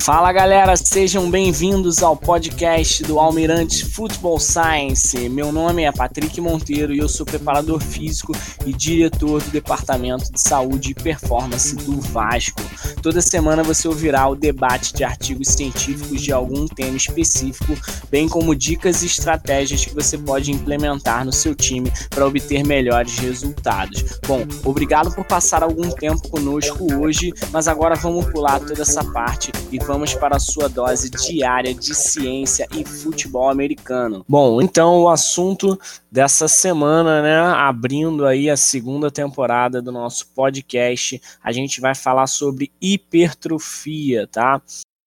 Fala galera, sejam bem-vindos ao podcast do Almirante Football Science. Meu nome é Patrick Monteiro e eu sou preparador físico e diretor do Departamento de Saúde e Performance do Vasco. Toda semana você ouvirá o debate de artigos científicos de algum tema específico, bem como dicas e estratégias que você pode implementar no seu time para obter melhores resultados. Bom, obrigado por passar algum tempo conosco hoje, mas agora vamos pular toda essa parte e vamos para a sua dose diária de ciência e futebol americano. Bom, então o assunto dessa semana, né, abrindo aí a segunda temporada do nosso podcast, a gente vai falar sobre hipertrofia, tá?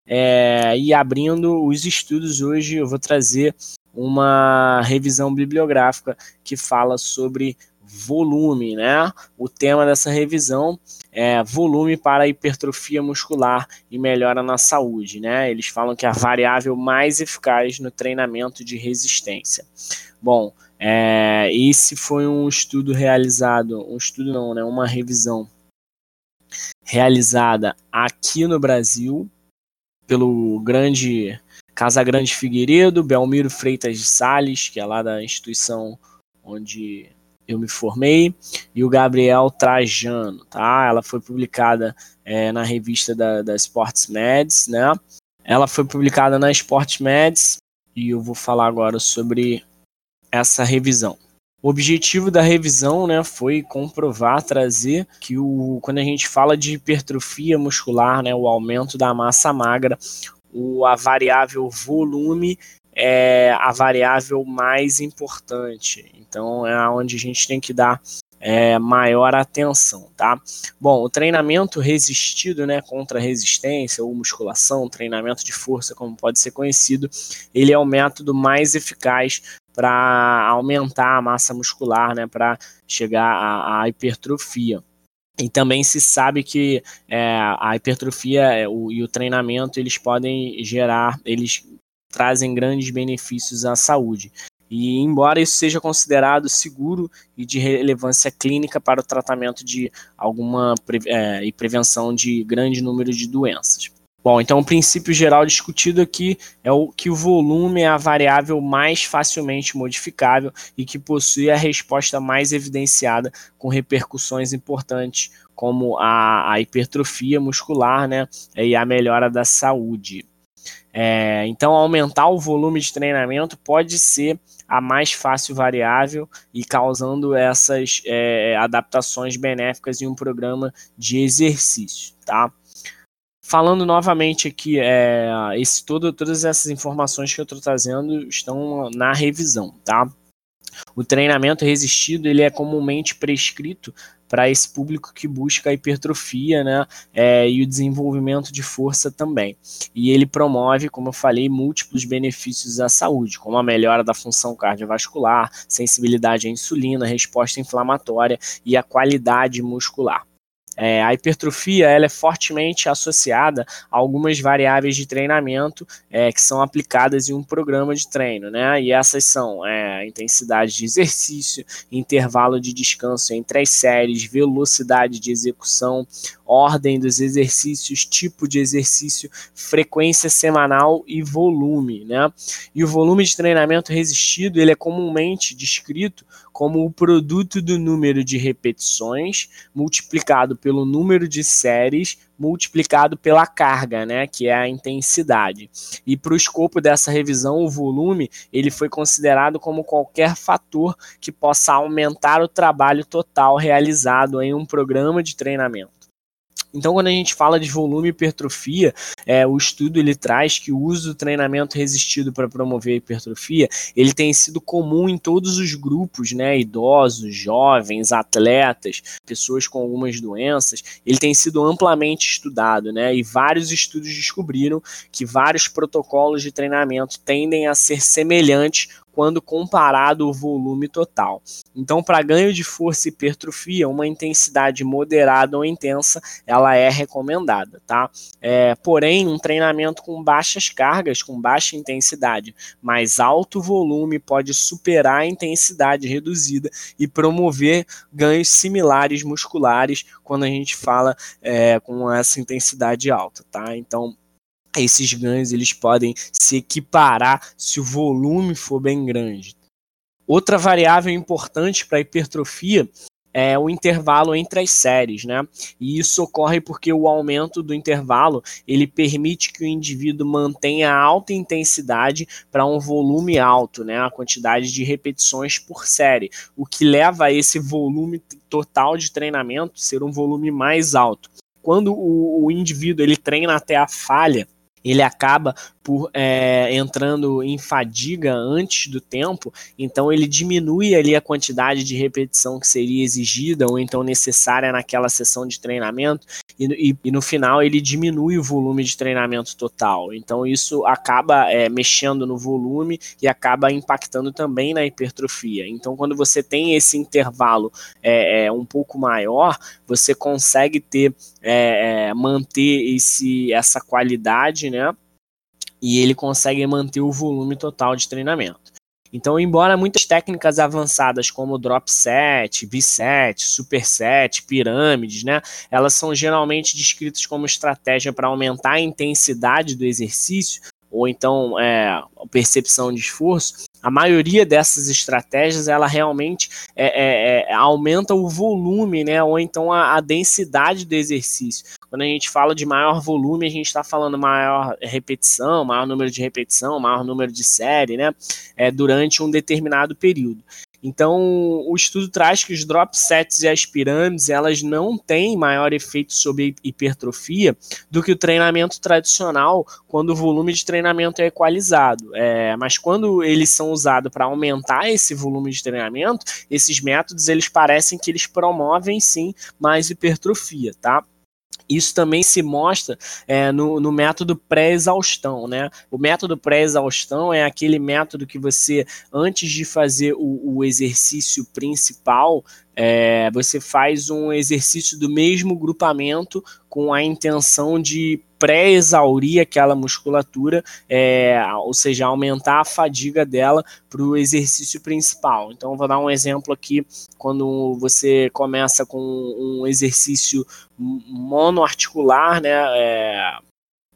É, e abrindo os estudos hoje, eu vou trazer uma revisão bibliográfica que fala sobre volume, né? O tema dessa revisão é volume para hipertrofia muscular e melhora na saúde, né? Eles falam que é a variável mais eficaz no treinamento de resistência. Bom, é, esse foi um estudo realizado, um estudo não, né? Uma revisão realizada aqui no Brasil pelo grande Casagrande Figueiredo, Belmiro Freitas de Sales, que é lá da instituição onde eu me formei, e o Gabriel Trajano, tá? Ela foi publicada é, na revista da, da Sports Meds, né? Ela foi publicada na Sports Meds e eu vou falar agora sobre essa revisão. O objetivo da revisão né, foi comprovar, trazer que o, quando a gente fala de hipertrofia muscular, né, o aumento da massa magra, o, a variável volume é a variável mais importante. Então é onde a gente tem que dar é, maior atenção, tá? Bom, o treinamento resistido, né, contra resistência ou musculação, treinamento de força, como pode ser conhecido, ele é o método mais eficaz para aumentar a massa muscular, né, para chegar à, à, hipertrofia. E também se sabe que é, a hipertrofia é, o, e o treinamento eles podem gerar, eles trazem grandes benefícios à saúde. E embora isso seja considerado seguro e de relevância clínica para o tratamento de alguma é, e prevenção de grande número de doenças. Bom, então o princípio geral discutido aqui é o que o volume é a variável mais facilmente modificável e que possui a resposta mais evidenciada com repercussões importantes, como a, a hipertrofia muscular né, e a melhora da saúde. É, então, aumentar o volume de treinamento pode ser a mais fácil variável e causando essas é, adaptações benéficas em um programa de exercício, tá? Falando novamente aqui, é, esse, todo, todas essas informações que eu estou trazendo estão na revisão, tá? O treinamento resistido ele é comumente prescrito para esse público que busca a hipertrofia né, é, e o desenvolvimento de força também. E ele promove, como eu falei, múltiplos benefícios à saúde, como a melhora da função cardiovascular, sensibilidade à insulina, resposta inflamatória e a qualidade muscular. É, a hipertrofia ela é fortemente associada a algumas variáveis de treinamento é, que são aplicadas em um programa de treino, né? E essas são é, intensidade de exercício, intervalo de descanso entre as séries, velocidade de execução, ordem dos exercícios, tipo de exercício, frequência semanal e volume, né? E o volume de treinamento resistido ele é comumente descrito como o produto do número de repetições multiplicado pelo número de séries multiplicado pela carga, né, que é a intensidade. E para o escopo dessa revisão, o volume ele foi considerado como qualquer fator que possa aumentar o trabalho total realizado em um programa de treinamento. Então, quando a gente fala de volume e hipertrofia, é, o estudo ele traz que o uso do treinamento resistido para promover a hipertrofia, ele tem sido comum em todos os grupos, né, idosos, jovens, atletas, pessoas com algumas doenças, ele tem sido amplamente estudado, né, e vários estudos descobriram que vários protocolos de treinamento tendem a ser semelhantes quando comparado ao volume total. Então, para ganho de força e hipertrofia, uma intensidade moderada ou intensa, ela é recomendada, tá? É, porém, um treinamento com baixas cargas, com baixa intensidade, mas alto volume pode superar a intensidade reduzida e promover ganhos similares musculares quando a gente fala é, com essa intensidade alta, tá? Então, esses ganhos eles podem se equiparar se o volume for bem grande. Outra variável importante para a hipertrofia é o intervalo entre as séries, né? E isso ocorre porque o aumento do intervalo ele permite que o indivíduo mantenha alta intensidade para um volume alto, né? A quantidade de repetições por série, o que leva a esse volume total de treinamento ser um volume mais alto. Quando o, o indivíduo ele treina até a falha, ele acaba por é, entrando em fadiga antes do tempo, então ele diminui ali a quantidade de repetição que seria exigida ou então necessária naquela sessão de treinamento e, e, e no final ele diminui o volume de treinamento total. Então isso acaba é, mexendo no volume e acaba impactando também na hipertrofia. Então quando você tem esse intervalo é, é um pouco maior, você consegue ter é, é, manter esse, essa qualidade, né? E ele consegue manter o volume total de treinamento. Então, embora muitas técnicas avançadas como drop set, V-set, superset, pirâmides, né, elas são geralmente descritas como estratégia para aumentar a intensidade do exercício ou então é, percepção de esforço, a maioria dessas estratégias ela realmente é, é, é, aumenta o volume, né, ou então a, a, densidade do exercício. Quando a gente fala de maior volume, a gente está falando maior repetição, maior número de repetição, maior número de série, né, é, durante um determinado período. Então, o estudo traz que os drop sets e as pirâmides, elas não têm maior efeito sobre hipertrofia do que o treinamento tradicional, quando o volume de treinamento é equalizado. É, mas quando eles são usados para aumentar esse volume de treinamento, esses métodos, eles parecem que eles promovem sim mais hipertrofia, tá? Isso também se mostra é, no, no, método pré-exaustão, né? O método pré-exaustão é aquele método que você, antes de fazer o, o exercício principal, é, você faz um exercício do mesmo grupamento com a intenção de pré-exaurir aquela musculatura, é, ou seja, aumentar a fadiga dela para o exercício principal. Então, vou dar um exemplo aqui, quando você começa com um exercício monoarticular, né, é,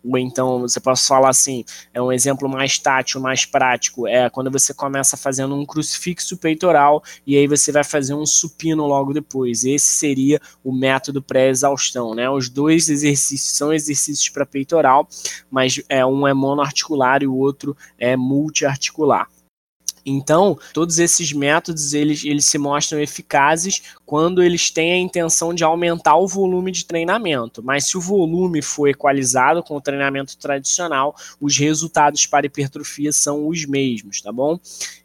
ou então você pode falar assim, é um exemplo mais tátil, mais prático, é quando você começa fazendo um crucifixo peitoral e aí você vai fazer um supino logo depois. Esse seria o método pré-exaustão, né? Os dois exercícios são exercícios para peitoral, mas é um é monoarticular e o outro é multiarticular. Então, todos esses métodos eles, eles se mostram eficazes quando eles têm a intenção de aumentar o volume de treinamento. Mas se o volume for equalizado com o treinamento tradicional, os resultados para hipertrofia são os mesmos, tá bom?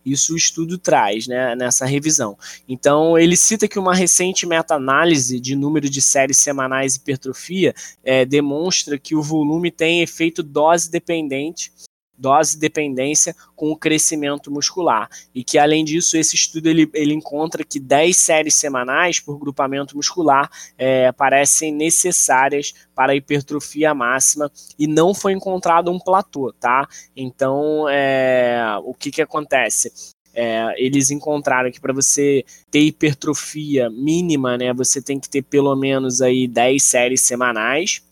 Isso o estudo traz né, nessa revisão. Então, ele cita que uma recente meta-análise de número de séries semanais hipertrofia é, demonstra que o volume tem efeito dose dependente dose dependência com o crescimento muscular. E que, além disso, esse estudo ele, ele encontra que 10 séries semanais por grupamento muscular é, parecem necessárias para a hipertrofia máxima e não foi encontrado um platô, tá? Então, é, o que, que acontece? É, eles encontraram que para você ter hipertrofia mínima, né, você tem que ter pelo menos aí 10 séries semanais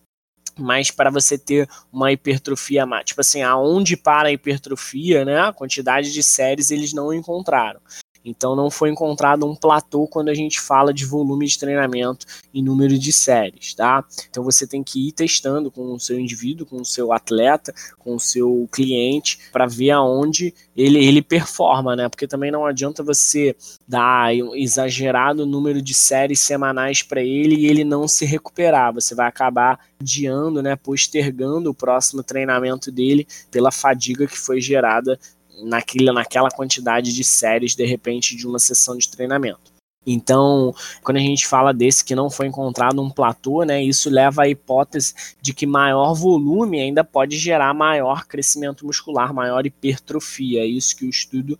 mas para você ter uma hipertrofia, tipo assim, aonde para a hipertrofia, né, a quantidade de séries eles não encontraram. Então não foi encontrado um platô quando a gente fala de volume de treinamento em número de séries, tá? Então você tem que ir testando com o seu indivíduo, com o seu atleta, com o seu cliente, para ver aonde ele, ele performa, né? Porque também não adianta você dar um exagerado número de séries semanais para ele e ele não se recuperar. Você vai acabar adiando, né? Postergando o próximo treinamento dele pela fadiga que foi gerada naquela, quantidade de séries, de repente, de uma sessão de treinamento. Então, quando a gente fala desse que não foi encontrado um platô, né, isso leva à hipótese de que maior volume ainda pode gerar maior crescimento muscular, maior hipertrofia. É isso que o estudo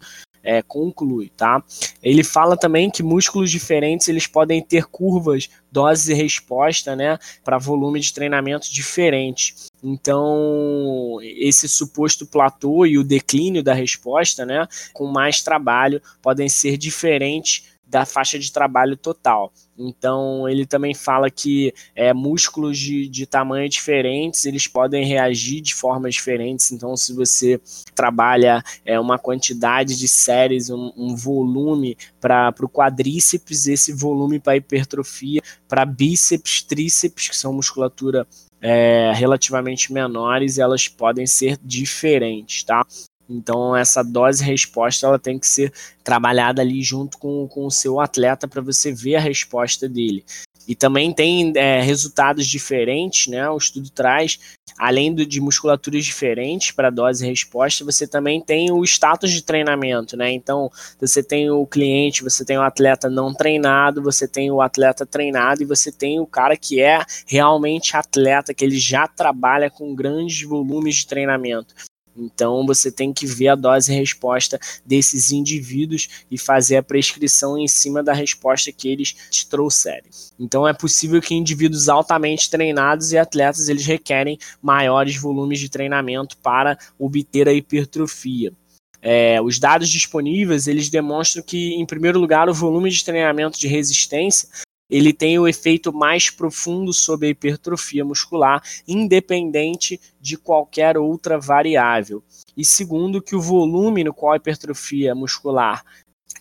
é, conclui, tá? Ele fala também que músculos diferentes eles podem ter curvas, dose e resposta, né, para volume de treinamento diferente. Então, esse suposto platô e o declínio da resposta, né, com mais trabalho, podem ser diferentes da faixa de trabalho total. Então, ele também fala que é, músculos de, de tamanho diferentes, eles podem reagir de formas diferentes. Então, se você trabalha é, uma quantidade de séries, um, um volume para o quadríceps, esse volume para hipertrofia, para bíceps, tríceps, que são musculatura é, relativamente menores, elas podem ser diferentes, tá? Então essa dose resposta ela tem que ser trabalhada ali junto com, com o seu atleta para você ver a resposta dele. E também tem é, resultados diferentes, né? O estudo traz, além do, de musculaturas diferentes para dose e resposta, você também tem o status de treinamento, né? Então, você tem o cliente, você tem o atleta não treinado, você tem o atleta treinado e você tem o cara que é realmente atleta, que ele já trabalha com grandes volumes de treinamento. Então você tem que ver a dose resposta desses indivíduos e fazer a prescrição em cima da resposta que eles te trouxerem. Então é possível que indivíduos altamente treinados e atletas eles requerem maiores volumes de treinamento para obter a hipertrofia. É, os dados disponíveis eles demonstram que, em primeiro lugar, o volume de treinamento de resistência ele tem o efeito mais profundo sobre a hipertrofia muscular, independente de qualquer outra variável. E segundo, que o volume no qual a hipertrofia muscular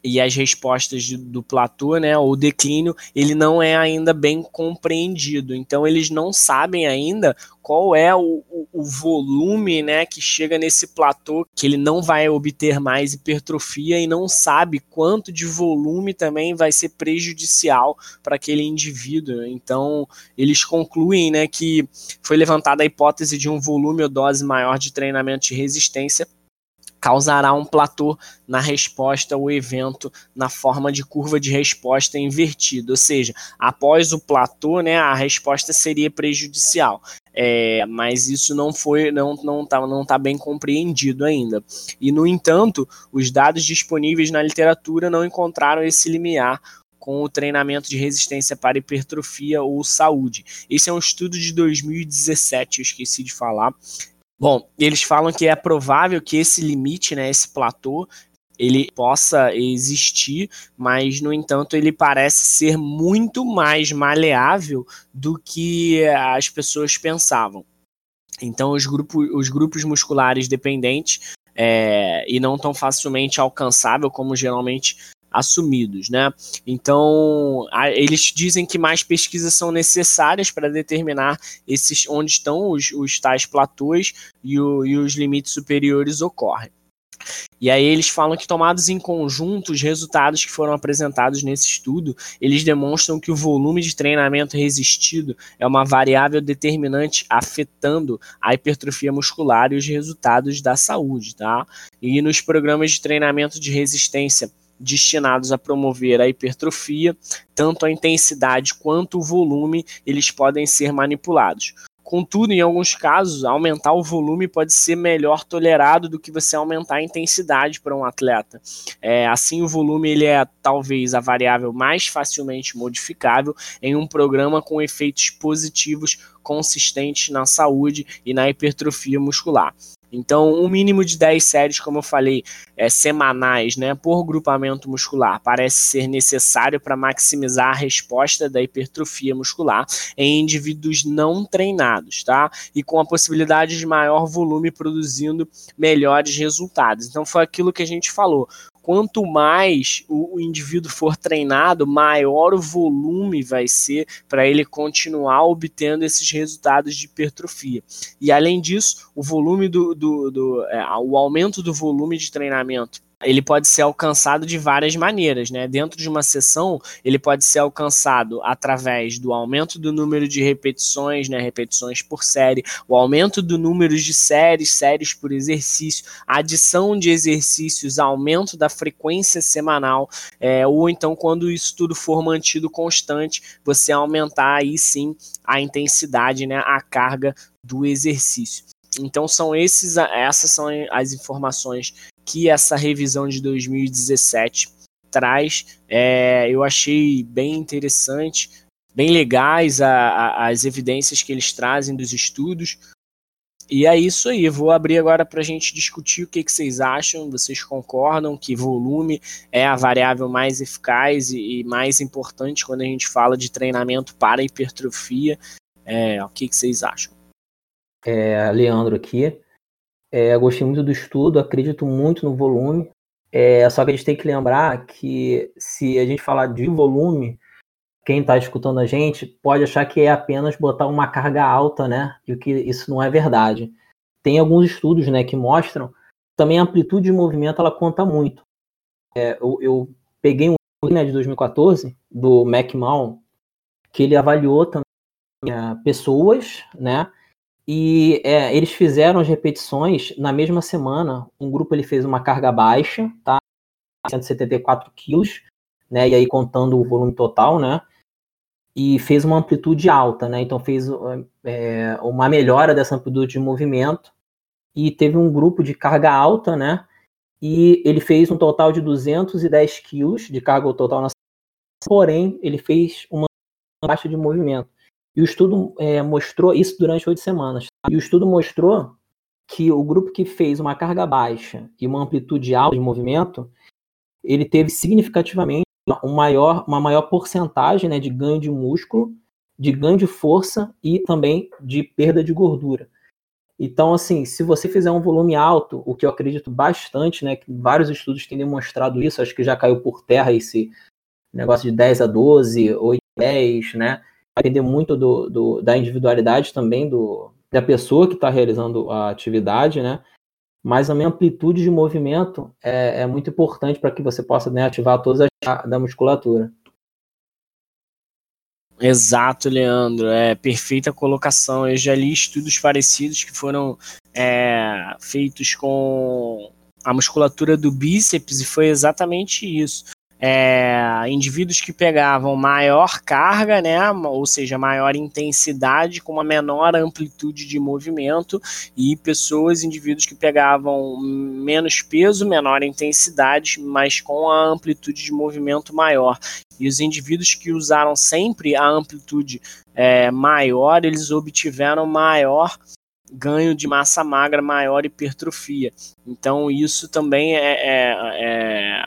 e as respostas de, do platô, né, ou declínio, ele não é ainda bem compreendido. Então eles não sabem ainda qual é o, o, o, volume, né, que chega nesse platô que ele não vai obter mais hipertrofia e não sabe quanto de volume também vai ser prejudicial para aquele indivíduo. Então eles concluem, né, que foi levantada a hipótese de um volume ou dose maior de treinamento de resistência causará um platô na resposta ao evento na forma de curva de resposta invertida, ou seja, após o platô, né, a resposta seria prejudicial. É, mas isso não foi, não não está não tá bem compreendido ainda. E no entanto, os dados disponíveis na literatura não encontraram esse limiar com o treinamento de resistência para hipertrofia ou saúde. Esse é um estudo de 2017, eu esqueci de falar, Bom, eles falam que é provável que esse limite, né, esse platô, ele possa existir, mas no entanto ele parece ser muito mais maleável do que as pessoas pensavam. Então os grupos, os grupos musculares dependentes é, e não tão facilmente alcançável como geralmente assumidos, né? Então, a, eles dizem que mais pesquisas são necessárias para determinar esses onde estão os, os tais platôs e, o, e os limites superiores ocorrem. E aí eles falam que tomados em conjunto, os resultados que foram apresentados nesse estudo, eles demonstram que o volume de treinamento resistido é uma variável determinante afetando a hipertrofia muscular e os resultados da saúde, tá? E nos programas de treinamento de resistência destinados a promover a hipertrofia, tanto a intensidade quanto o volume, eles podem ser manipulados. Contudo, em alguns casos, aumentar o volume pode ser melhor tolerado do que você aumentar a intensidade para um atleta. É, assim, o volume ele é talvez a variável mais facilmente modificável em um programa com efeitos positivos consistentes na saúde e na hipertrofia muscular. Então, um mínimo de 10 séries, como eu falei, é, semanais, né, por grupamento muscular, parece ser necessário para maximizar a resposta da hipertrofia muscular em indivíduos não treinados, tá? E com a possibilidade de maior volume produzindo melhores resultados. Então, foi aquilo que a gente falou quanto mais o, indivíduo for treinado, maior o volume vai ser para ele continuar obtendo esses resultados de hipertrofia. E além disso, o volume do, do, do é, o aumento do volume de treinamento ele pode ser alcançado de várias maneiras, né? Dentro de uma sessão, ele pode ser alcançado através do aumento do número de repetições, né? Repetições por série, o aumento do número de séries, séries por exercício, adição de exercícios, aumento da frequência semanal, é, ou então quando isso tudo for mantido constante, você aumentar aí sim a intensidade, né? A carga do exercício. Então são esses, essas são as informações que essa revisão de 2017 traz. É, eu achei bem interessante, bem legais a, a, as evidências que eles trazem dos estudos. E é isso aí, vou abrir agora para a gente discutir o que, que, vocês acham. Vocês concordam que volume é a variável mais eficaz e, e mais importante quando a gente fala de treinamento para hipertrofia? É, o que, que, vocês acham? É, Leandro aqui. É, gostei muito do estudo, acredito muito no volume. É, só que a gente tem que lembrar que se a gente falar de volume, quem está escutando a gente pode achar que é apenas botar uma carga alta, né? E que isso não é verdade. Tem alguns estudos, né, que mostram também a amplitude de movimento ela conta muito. É, eu, eu, peguei um né, de 2014 do McMahon que ele avaliou também é, pessoas, né? E é, eles fizeram as repetições na mesma semana. Um grupo ele fez uma carga baixa, tá? 174 quilos, né? E aí contando o volume total, né? E fez uma amplitude alta, né? Então fez é, uma melhora dessa amplitude de movimento. E teve um grupo de carga alta, né? E ele fez um total de 210 quilos de carga total na porém ele fez uma baixa de movimento. E o estudo é, mostrou isso durante oito semanas. Tá? E o estudo mostrou que o grupo que fez uma carga baixa e uma amplitude alta de movimento, ele teve significativamente um maior, uma maior porcentagem né, de ganho de músculo, de ganho de força e também de perda de gordura. Então, assim, se você fizer um volume alto, o que eu acredito bastante, né, que vários estudos têm demonstrado isso, acho que já caiu por terra esse negócio de 10 a 12, 8 a 10, né, depender muito do, do, da individualidade também do, da pessoa que está realizando a atividade, né? Mas a minha amplitude de movimento é, é muito importante para que você possa né, ativar todas as da musculatura. Exato, Leandro. É perfeita colocação. Eu já li estudos parecidos que foram é, feitos com a musculatura do bíceps e foi exatamente isso é, indivíduos que pegavam maior carga, né, ou seja, maior intensidade com uma menor amplitude de movimento, e pessoas, indivíduos que pegavam menos peso, menor intensidade, mas com a amplitude de movimento maior. E os indivíduos que usaram sempre a amplitude é, maior, eles obtiveram maior ganho de massa magra, maior hipertrofia. Então, isso também é, é, é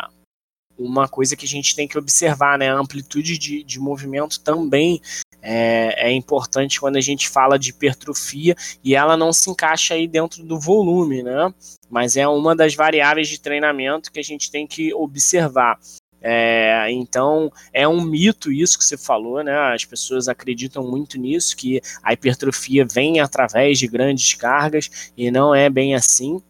uma coisa que a gente tem que observar, né? A amplitude de, de movimento também é, é, importante quando a gente fala de hipertrofia e ela não se encaixa aí dentro do volume, né? Mas é uma das variáveis de treinamento que a gente tem que observar. É, então é um mito isso que você falou, né? As pessoas acreditam muito nisso, que a hipertrofia vem através de grandes cargas e não é bem assim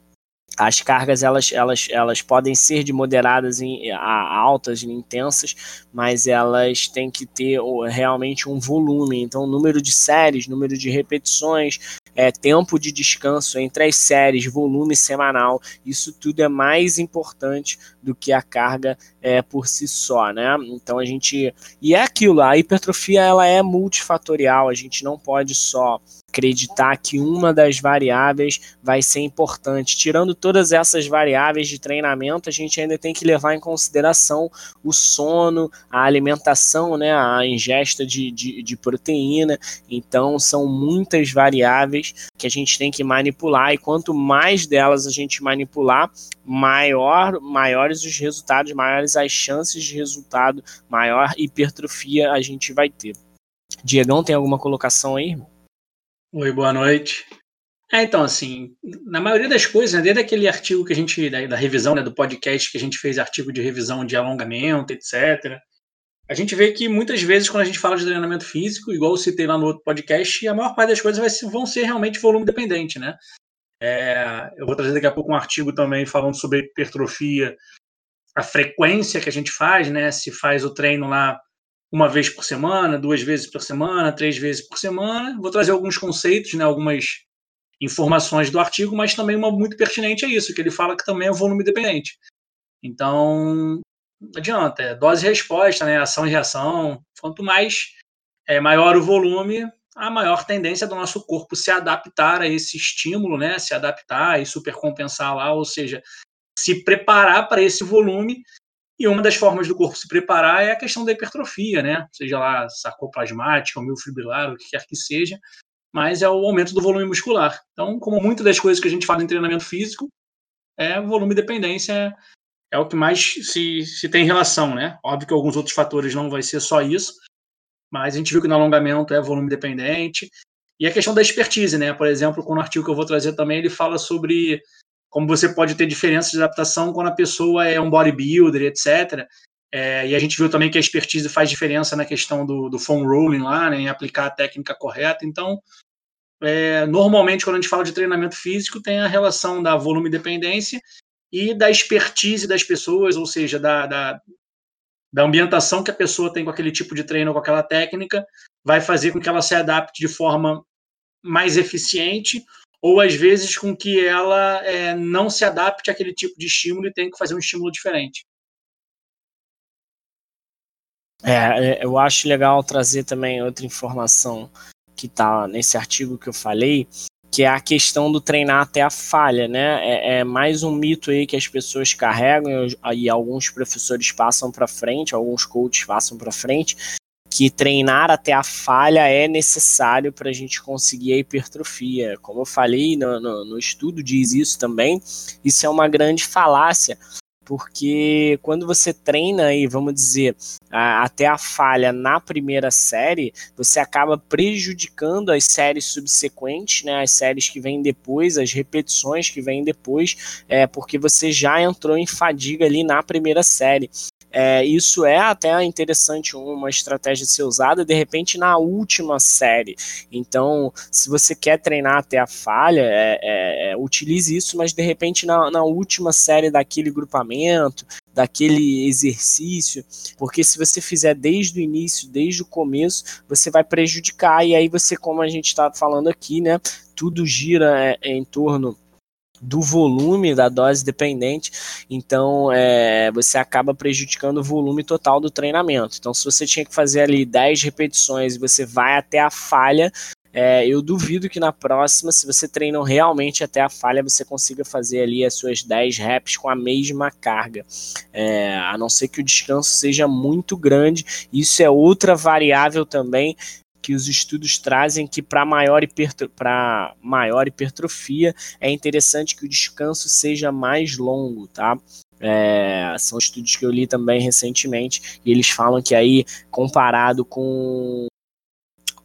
as cargas elas, elas, elas podem ser de moderadas em, a altas e intensas, mas elas têm que ter realmente um volume. Então, número de séries, número de repetições, é, tempo de descanso entre as séries, volume semanal, isso tudo é mais importante do que a carga é, por si só, né? Então a gente e é aquilo, a hipertrofia ela é multifatorial, a gente não pode só acreditar que uma das variáveis vai ser importante. Tirando todas essas variáveis de treinamento, a gente ainda tem que levar em consideração o sono, a alimentação, né, a ingesta de, de, de proteína. Então, são muitas variáveis que a gente tem que manipular, e quanto mais delas a gente manipular, maior, maiores os resultados, maiores as chances de resultado, maior hipertrofia a gente vai ter. Diegão, tem alguma colocação aí, irmão? Oi, boa noite. É, então, assim, na maioria das coisas, né, desde aquele artigo que a gente, da, da revisão, né, do podcast que a gente fez, artigo de revisão de alongamento, etc., a gente vê que muitas vezes, quando a gente fala de treinamento físico, igual eu citei lá no outro podcast, a maior parte das coisas vai, vão ser realmente volume dependente, né? É, eu vou trazer daqui a pouco um artigo também falando sobre hipertrofia, a frequência que a gente faz, né? Se faz o treino lá uma vez por semana, duas vezes por semana, três vezes por semana. Vou trazer alguns conceitos, né, algumas informações do artigo, mas também uma muito pertinente é isso, que ele fala que também é volume dependente. Então, não adianta, é dose e resposta, né, ação e reação. Quanto mais é, maior o volume, a maior tendência do nosso corpo se adaptar a esse estímulo, né, se adaptar e supercompensar lá, ou seja, se preparar para esse volume. E uma das formas do corpo se preparar é a questão da hipertrofia, né? Seja lá sarcoplasmática, miofibrilar, o que quer que seja, mas é o aumento do volume muscular. Então, como muitas das coisas que a gente fala em treinamento físico, é volume dependência é o que mais se, se tem relação, né? Óbvio que alguns outros fatores não vai ser só isso, mas a gente viu que no alongamento é volume dependente. E a questão da expertise, né? Por exemplo, com o artigo que eu vou trazer também, ele fala sobre como você pode ter diferenças de adaptação quando a pessoa é um bodybuilder, etc. É, e a gente viu também que a expertise faz diferença na questão do, do foam rolling lá, né, em aplicar a técnica correta. Então, é, normalmente, quando a gente fala de treinamento físico, tem a relação da volume dependência e da expertise das pessoas, ou seja, da, da, da ambientação que a pessoa tem com aquele tipo de treino, com aquela técnica, vai fazer com que ela se adapte de forma mais eficiente ou às vezes com que ela é, não se adapte àquele tipo de estímulo e tenha que fazer um estímulo diferente. É, é eu acho legal trazer também outra informação que está nesse artigo que eu falei, que é a questão do treinar até a falha, né? É, é mais um mito aí que as pessoas carregam e alguns professores passam para frente, alguns coaches passam para frente, que treinar até a falha é necessário para a gente conseguir a hipertrofia. Como eu falei no, no, no estudo, diz isso também. Isso é uma grande falácia, porque quando você treina aí, vamos dizer, a, até a falha na primeira série, você acaba prejudicando as séries subsequentes, né, as séries que vêm depois, as repetições que vêm depois, é, porque você já entrou em fadiga ali na primeira série. É, isso é até interessante uma estratégia ser usada de repente na última série. Então, se você quer treinar até a falha, é, é, é, utilize isso, mas de repente na, na última série daquele grupamento, daquele exercício, porque se você fizer desde o início, desde o começo, você vai prejudicar, e aí você, como a gente está falando aqui, né, tudo gira é, em torno do volume da dose dependente, então é, você acaba prejudicando o volume total do treinamento. Então, se você tinha que fazer ali 10 repetições e você vai até a falha, é, eu duvido que na próxima, se você treina realmente até a falha, você consiga fazer ali as suas 10 reps com a mesma carga. É, a não ser que o descanso seja muito grande. Isso é outra variável também que os estudos trazem que para maior, hipertro maior hipertrofia é interessante que o descanso seja mais longo, tá? É, são estudos que eu li também recentemente e eles falam que aí comparado com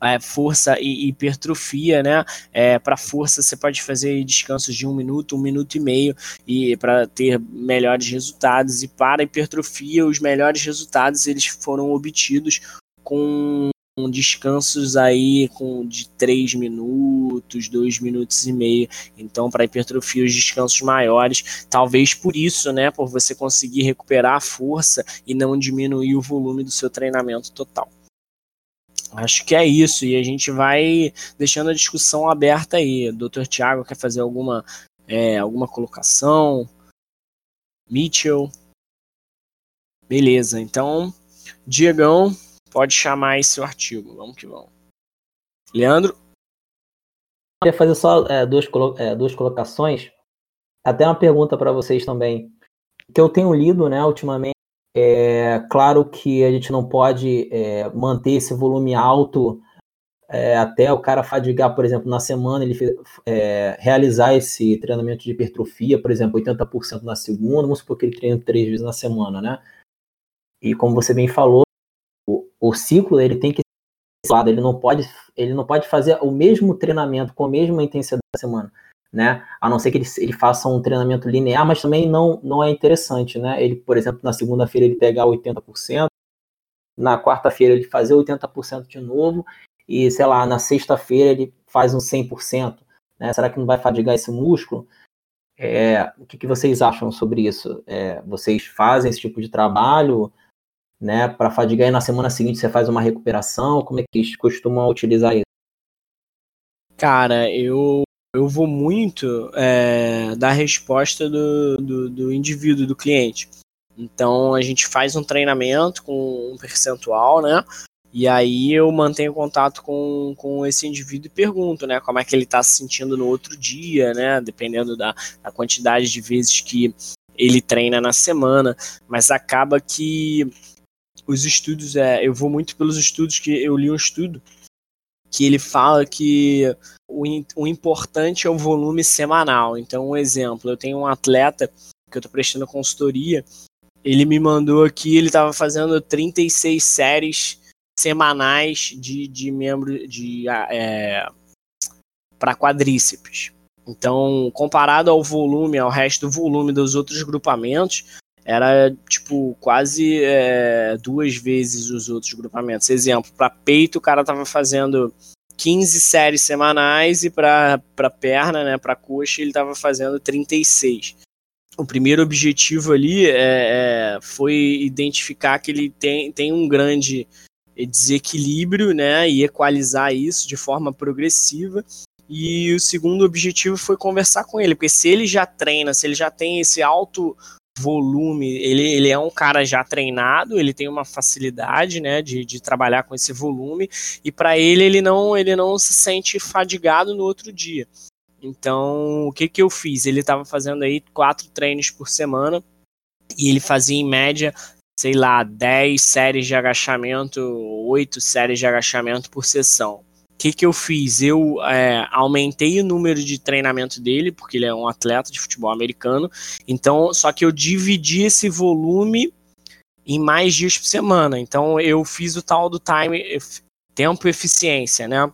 é, força e hipertrofia, né? É, para força você pode fazer descansos de um minuto, um minuto e meio e para ter melhores resultados e para hipertrofia os melhores resultados eles foram obtidos com descansos aí com de 3 minutos, 2 minutos e meio. Então, para hipertrofia, os descansos maiores, talvez por isso, né, por você conseguir recuperar a força e não diminuir o volume do seu treinamento total. Acho que é isso, e a gente vai deixando a discussão aberta aí. Dr. Tiago quer fazer alguma, é, alguma colocação? Mitchell? Beleza, então, Diegão, pode chamar esse artigo. Vamos que vamos. Leandro? Eu queria fazer só é, duas, é, duas colocações. Até uma pergunta para vocês também. Que eu tenho lido, né, ultimamente. É claro que a gente não pode é, manter esse volume alto é, até o cara fadigar, por exemplo, na semana ele é, realizar esse treinamento de hipertrofia, por exemplo, 80% na segunda, vamos supor que ele treina três vezes na semana, né? E como você bem falou, o ciclo ele tem que ser lado, ele não pode ele não pode fazer o mesmo treinamento com a mesma intensidade da semana, né? A não ser que ele, ele faça um treinamento linear, mas também não não é interessante, né? Ele, por exemplo, na segunda-feira ele pegar 80%, na quarta-feira ele fazer 80% de novo e, sei lá, na sexta-feira ele faz um 100%, né? Será que não vai fadigar esse músculo? É, o que, que, vocês acham sobre isso? É, vocês fazem esse tipo de trabalho? Né? Para fadigar e na semana seguinte você faz uma recuperação? Como é que eles costumam utilizar isso? Cara, eu, eu vou muito é, da resposta do, do, do indivíduo, do cliente. Então a gente faz um treinamento com um percentual, né? E aí eu mantenho contato com, com esse indivíduo e pergunto, né, como é que ele está se sentindo no outro dia, né, dependendo da, da quantidade de vezes que ele treina na semana, mas acaba que os estudos, é, eu vou muito pelos estudos que eu li um estudo que ele fala que o, o importante é o volume semanal. Então, um exemplo, eu tenho um atleta que eu estou prestando consultoria, ele me mandou aqui, ele estava fazendo 36 séries semanais de, de membro de é, para quadríceps. Então, comparado ao volume, ao resto do volume dos outros grupamentos, era tipo quase é, duas vezes os outros grupamentos. Exemplo, para peito o cara tava fazendo 15 séries semanais e para perna, né, para coxa, ele tava fazendo 36. O primeiro objetivo ali é, é, foi identificar que ele tem, tem um grande desequilíbrio, né, e equalizar isso de forma progressiva. E o segundo objetivo foi conversar com ele, porque se ele já treina, se ele já tem esse alto volume, ele, ele é um cara já treinado, ele tem uma facilidade, né, de, de trabalhar com esse volume, e para ele ele não ele não se sente fadigado no outro dia. Então, o que que eu fiz? Ele estava fazendo aí quatro treinos por semana, e ele fazia em média, sei lá, 10 séries de agachamento, 8 séries de agachamento por sessão. O que, que eu fiz? Eu é, aumentei o número de treinamento dele, porque ele é um atleta de futebol americano. Então, só que eu dividi esse volume em mais dias por semana. Então, eu fiz o tal do time, tempo eficiência, né?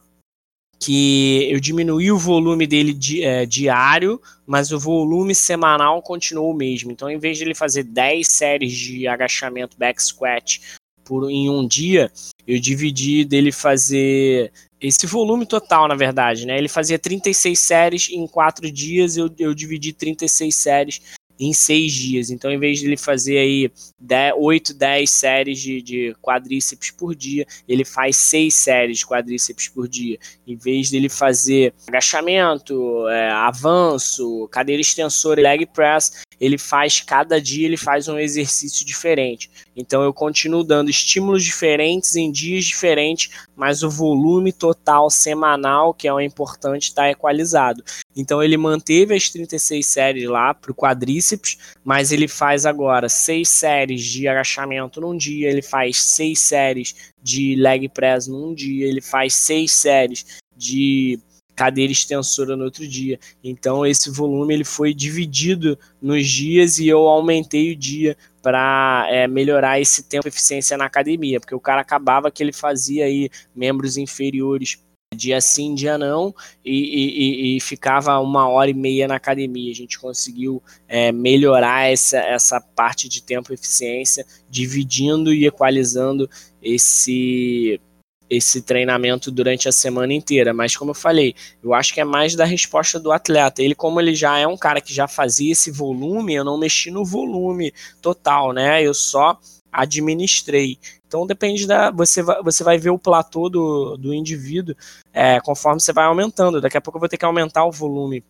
Que eu diminuí o volume dele di, é, diário, mas o volume semanal continuou o mesmo. Então, em vez de ele fazer 10 séries de agachamento back squat por, em um dia, eu dividi dele fazer esse volume total, na verdade, né? Ele fazia 36 séries em 4 dias, eu, eu dividi 36 séries em 6 dias. Então, em vez de ele fazer aí 10, 8, 10 séries de, de quadríceps por dia, ele faz 6 séries de quadríceps por dia. Em vez dele fazer agachamento, é, avanço, cadeira extensora e leg press, ele faz cada dia ele faz um exercício diferente. Então eu continuo dando estímulos diferentes em dias diferentes, mas o volume total semanal, que é o importante, está equalizado. Então ele manteve as 36 séries lá para o quadríceps, mas ele faz agora 6 séries de agachamento num dia, ele faz 6 séries de leg press num dia, ele faz 6 séries de cadeira extensora no outro dia. Então esse volume ele foi dividido nos dias e eu aumentei o dia para é, melhorar esse tempo eficiência na academia, porque o cara acabava que ele fazia aí membros inferiores dia sim, dia não, e, e, e, ficava uma hora e meia na academia. A gente conseguiu é, melhorar essa, essa parte de tempo eficiência, dividindo e equalizando esse esse treinamento durante a semana inteira, mas como eu falei, eu acho que é mais da resposta do atleta. Ele, como ele já é um cara que já fazia esse volume, eu não mexi no volume total, né? Eu só administrei. Então depende da. Você vai, você vai ver o platô do, do indivíduo é, conforme você vai aumentando. Daqui a pouco eu vou ter que aumentar o volume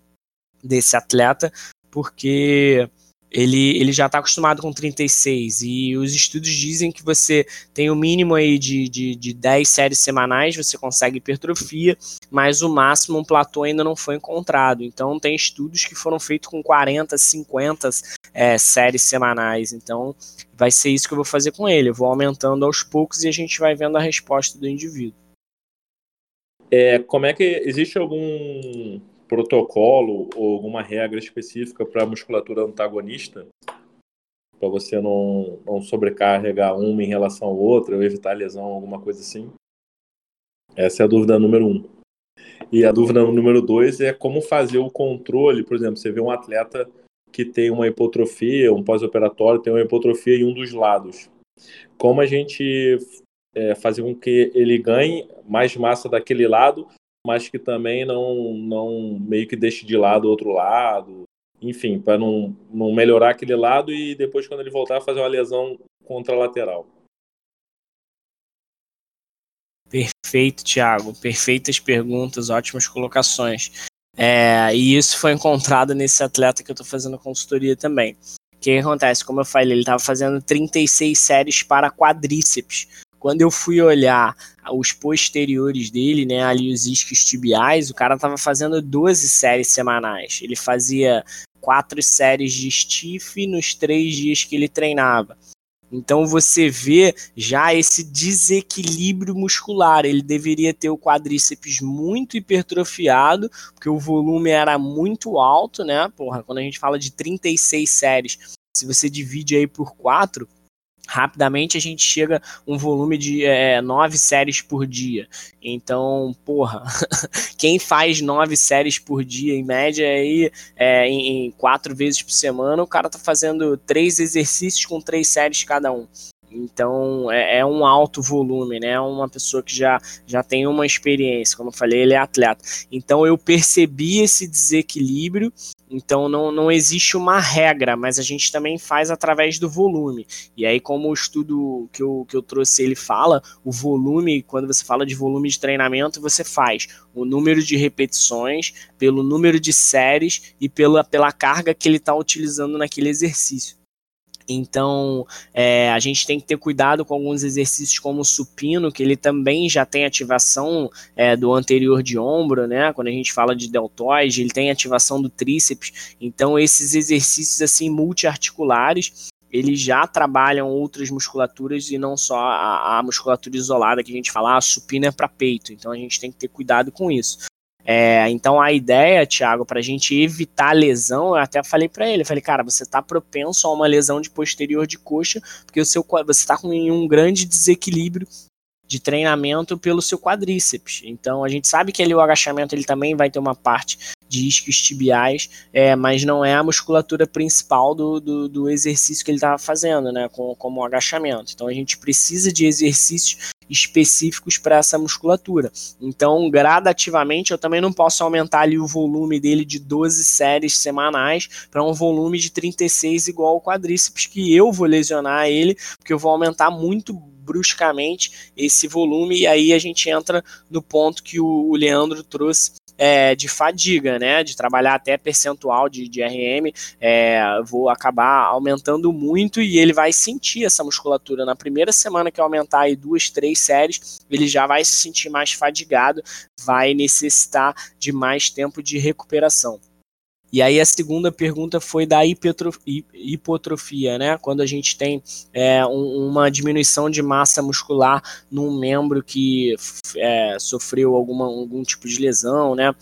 desse atleta, porque ele, ele já está acostumado com 36 e os estudos dizem que você tem o um mínimo aí de, de, de 10 séries semanais, você consegue hipertrofia, mas o máximo, um platô ainda não foi encontrado. Então tem estudos que foram feitos com 40, 50 é, séries semanais. Então vai ser isso que eu vou fazer com ele. Eu vou aumentando aos poucos e a gente vai vendo a resposta do indivíduo. É, como é que existe algum protocolo ou alguma regra específica para musculatura antagonista, para você não, não sobrecarregar uma em relação à outra, ou evitar lesão, alguma coisa assim? Essa é a dúvida número um. E a dúvida número dois é como fazer o controle. Por exemplo, você vê um atleta que tem uma hipotrofia, um pós-operatório, tem uma hipotrofia em um dos lados. Como a gente é, fazer com que ele ganhe mais massa daquele lado, mas que também não, não meio que deixe de lado o outro lado. Enfim, para não, não melhorar aquele lado e depois, quando ele voltar, fazer uma lesão contralateral. Perfeito, Thiago. Perfeitas perguntas, ótimas colocações. É, e isso foi encontrado nesse atleta que eu estou fazendo consultoria também. O que acontece? Como eu falei, ele estava fazendo 36 séries para quadríceps. Quando eu fui olhar os posteriores dele, né, ali os isquios tibiais, o cara tava fazendo 12 séries semanais. Ele fazia quatro séries de stiff nos três dias que ele treinava. Então você vê já esse desequilíbrio muscular. Ele deveria ter o quadríceps muito hipertrofiado, porque o volume era muito alto, né? Porra, quando a gente fala de 36 séries, se você divide aí por 4, rapidamente a gente chega um volume de é, nove séries por dia. Então, porra, quem faz nove séries por dia em média aí é, em, em, quatro vezes por semana, o cara tá fazendo três exercícios com três séries cada um. Então é, é, um alto volume, né? Uma pessoa que já, já tem uma experiência, como eu falei, ele é atleta. Então eu percebi esse desequilíbrio. Então não, não existe uma regra, mas a gente também faz através do volume. E aí, como o estudo que eu, que eu trouxe ele fala, o volume, quando você fala de volume de treinamento, você faz o número de repetições, pelo número de séries e pela, pela carga que ele está utilizando naquele exercício. Então, é, a gente tem que ter cuidado com alguns exercícios como o supino, que ele também já tem ativação é, do anterior de ombro, né? Quando a gente fala de deltoide, ele tem ativação do tríceps. Então, esses exercícios assim multiarticulares, eles já trabalham outras musculaturas e não só a, a musculatura isolada que a gente fala, ah, supino é para peito. Então, a gente tem que ter cuidado com isso. É, então a ideia, Thiago, para a gente evitar lesão, eu até falei para ele, falei, cara, você está propenso a uma lesão de posterior de coxa, porque o seu você está com um grande desequilíbrio de treinamento pelo seu quadríceps. Então a gente sabe que ali o agachamento ele também vai ter uma parte de isquios tibiais, é, mas não é a musculatura principal do, do, do exercício que ele estava fazendo, né, como, como agachamento. Então a gente precisa de exercícios específicos para essa musculatura. Então, gradativamente, eu também não posso aumentar ali o volume dele de 12 séries semanais para um volume de 36 igual ao quadríceps, que eu vou lesionar ele, porque eu vou aumentar muito bruscamente esse volume, e aí a gente entra no ponto que o Leandro trouxe é, de fadiga, né? De trabalhar até percentual de, de RM, é, vou acabar aumentando muito e ele vai sentir essa musculatura. Na primeira semana que eu aumentar aí duas, três séries, ele já vai se sentir mais fadigado, vai necessitar de mais tempo de recuperação. E aí a segunda pergunta foi da hipotrofia, né? Quando a gente tem é, um, uma diminuição de massa muscular num membro que é, sofreu alguma, algum tipo de lesão, né?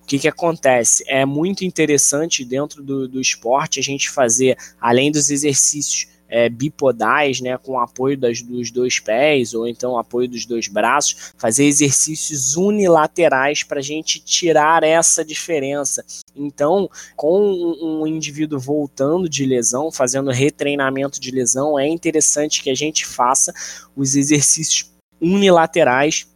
O que, que acontece? É muito interessante dentro do, do esporte a gente fazer, além dos exercícios é, bipodais, né, com apoio das, dos dois pés ou então apoio dos dois braços, fazer exercícios unilaterais para a gente tirar essa diferença. Então, com um, indivíduo voltando de lesão, fazendo retreinamento de lesão, é interessante que a gente faça os exercícios unilaterais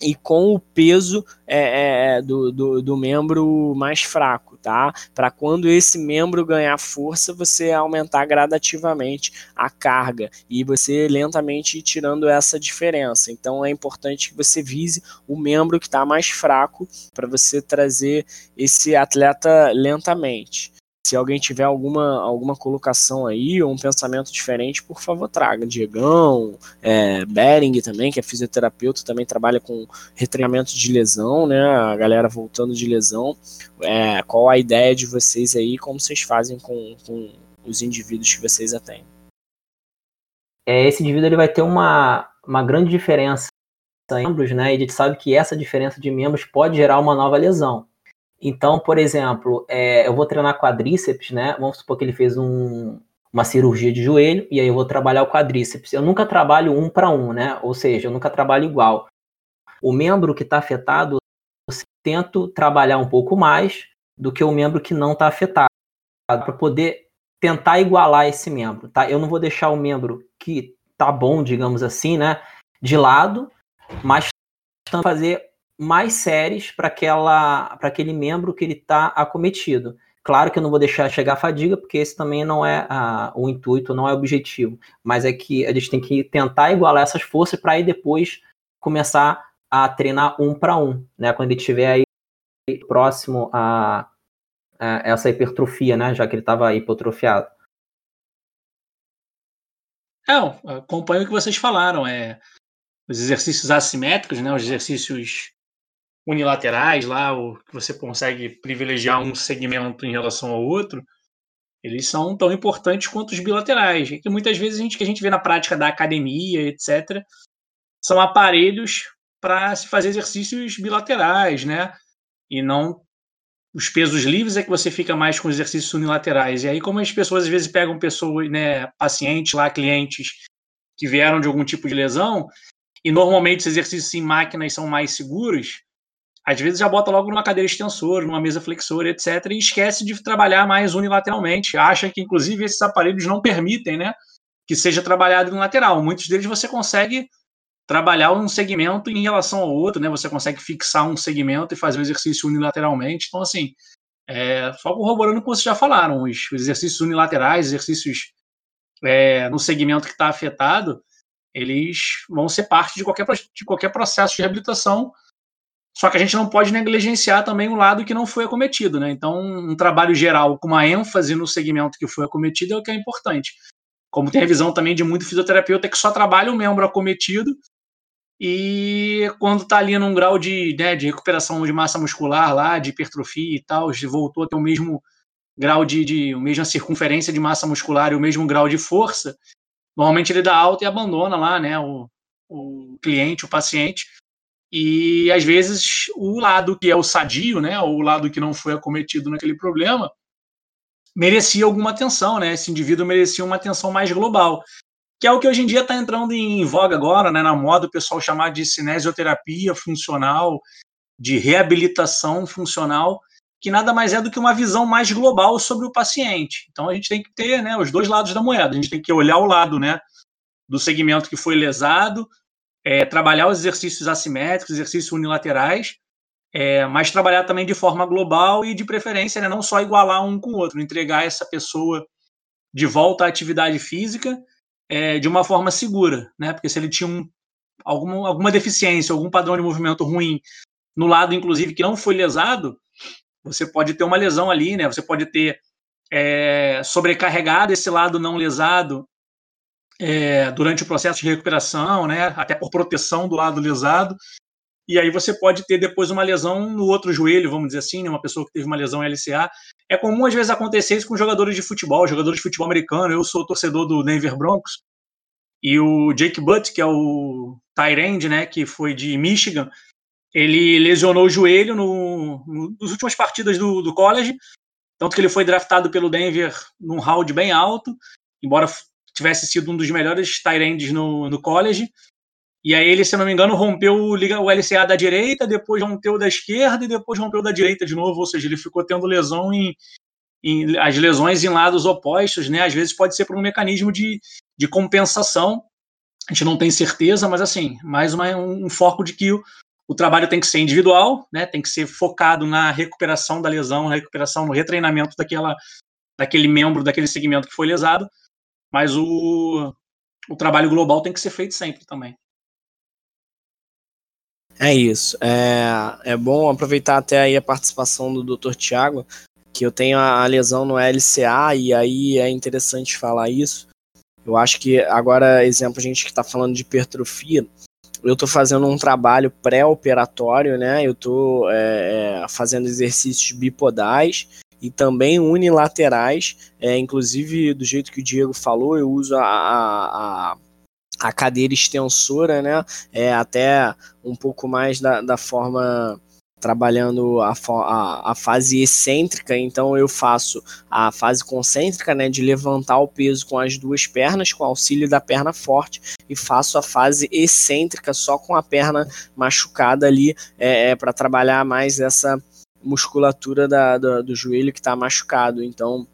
e com o peso é, é, do, do, do, membro mais fraco, tá? Para quando esse membro ganhar força, você aumentar gradativamente a carga e você lentamente ir tirando essa diferença. Então é importante que você vise o membro que está mais fraco para você trazer esse atleta lentamente. Se alguém tiver alguma, alguma colocação aí ou um pensamento diferente, por favor, traga. Diegão, é, Bering também, que é fisioterapeuta, também trabalha com retreinamento de lesão, né? A galera voltando de lesão. É, qual a ideia de vocês aí, como vocês fazem com, com os indivíduos que vocês atendem? É, esse indivíduo ele vai ter uma, uma grande diferença membros, né? E a gente sabe que essa diferença de membros pode gerar uma nova lesão. Então, por exemplo, é, eu vou treinar quadríceps, né? Vamos supor que ele fez um, uma cirurgia de joelho e aí eu vou trabalhar o quadríceps. Eu nunca trabalho um para um, né? Ou seja, eu nunca trabalho igual. O membro que está afetado, eu tento trabalhar um pouco mais do que o membro que não está afetado, para poder tentar igualar esse membro, tá? Eu não vou deixar o membro que tá bom, digamos assim, né, de lado, mas fazer mais séries para aquele membro que ele está acometido. Claro que eu não vou deixar chegar a fadiga, porque esse também não é a, o intuito, não é o objetivo. Mas é que a gente tem que tentar igualar essas forças para aí depois começar a treinar um para um, né? Quando ele estiver aí próximo a, a, essa hipertrofia, né? Já que ele estava hipotrofiado. Não, acompanho o que vocês falaram. É, os exercícios assimétricos, né? Os exercícios unilaterais lá, o que você consegue privilegiar um segmento em relação ao outro, eles são tão importantes quanto os bilaterais. Que muitas vezes a gente, que a gente vê na prática da academia, etc., são aparelhos para se fazer exercícios bilaterais, né? E não os pesos livres é que você fica mais com exercícios unilaterais. E aí, como as pessoas às vezes pegam pessoas, né, pacientes lá, clientes que vieram de algum tipo de lesão, e normalmente os exercícios em máquinas são mais seguros, às vezes já bota logo numa cadeira extensora, numa mesa flexora, etc., e esquece de trabalhar mais unilateralmente. Acha que, inclusive, esses aparelhos não permitem né, que seja trabalhado no lateral. Muitos deles você consegue trabalhar um segmento em relação ao outro, né? Você consegue fixar um segmento e fazer o exercício unilateralmente. Então, assim, é, só corroborando o que vocês já falaram, os, os exercícios unilaterais, exercícios é, no segmento que está afetado, eles vão ser parte de qualquer, de qualquer processo de reabilitação só que a gente não pode negligenciar também o lado que não foi acometido, né? Então, um trabalho geral com uma ênfase no segmento que foi acometido é o que é importante. Como tem a visão também de muito fisioterapeuta que só trabalha o membro acometido e quando está ali num grau de, né, de recuperação de massa muscular lá, de hipertrofia e tal, voltou a ter o mesmo grau de, de a mesma circunferência de massa muscular e o mesmo grau de força, normalmente ele dá alta e abandona lá, né, o, o cliente, o paciente, e às vezes o lado que é o sadio, né, ou o lado que não foi acometido naquele problema, merecia alguma atenção, né? Esse indivíduo merecia uma atenção mais global, que é o que hoje em dia está entrando em voga agora, né, na moda o pessoal chamar de cinesioterapia funcional, de reabilitação funcional, que nada mais é do que uma visão mais global sobre o paciente. Então a gente tem que ter, né, os dois lados da moeda. A gente tem que olhar o lado, né, do segmento que foi lesado, é, trabalhar os exercícios assimétricos, exercícios unilaterais, é, mas trabalhar também de forma global e de preferência, né, não só igualar um com o outro, entregar essa pessoa de volta à atividade física é, de uma forma segura, né? Porque se ele tinha um, alguma, alguma deficiência, algum padrão de movimento ruim no lado, inclusive, que não foi lesado, você pode ter uma lesão ali, né? Você pode ter é, sobrecarregado esse lado não lesado é, durante o processo de recuperação, né, até por proteção do lado lesado. E aí você pode ter depois uma lesão no outro joelho, vamos dizer assim, né, uma pessoa que teve uma lesão LCA. É comum às vezes acontecer isso com jogadores de futebol, jogadores de futebol americano. Eu sou torcedor do Denver Broncos e o Jake Butt, que é o Tyrande, né, que foi de Michigan, ele lesionou o joelho no, no, nas últimas partidas do, do college, tanto que ele foi draftado pelo Denver num round bem alto, embora tivesse sido um dos melhores tight no, no college. E aí ele, se não me engano, rompeu o, LCA da direita, depois rompeu da esquerda e depois rompeu da direita de novo, ou seja, ele ficou tendo lesão em, em as lesões em lados opostos, né? Às vezes pode ser por um mecanismo de, de compensação. A gente não tem certeza, mas assim, mais uma, um foco de que o, o trabalho tem que ser individual, né? Tem que ser focado na recuperação da lesão, na recuperação, no retreinamento daquela, daquele membro, daquele segmento que foi lesado, mas o, o trabalho global tem que ser feito sempre também. É isso. É, é bom aproveitar até aí a participação do Dr. Tiago, que eu tenho a lesão no LCA, e aí é interessante falar isso. Eu acho que agora, exemplo, a gente que está falando de hipertrofia, eu estou fazendo um trabalho pré-operatório, né? Eu estou é, é, fazendo exercícios bipodais e também unilaterais, é, inclusive do jeito que o Diego falou, eu uso a, a, a cadeira extensora, né? É, até um pouco mais da, da forma trabalhando a, a, a, fase excêntrica, então eu faço a fase concêntrica, né, de levantar o peso com as duas pernas, com auxílio da perna forte, e faço a fase excêntrica só com a perna machucada ali, é, é para trabalhar mais essa musculatura da, do, do joelho que está machucado. Então,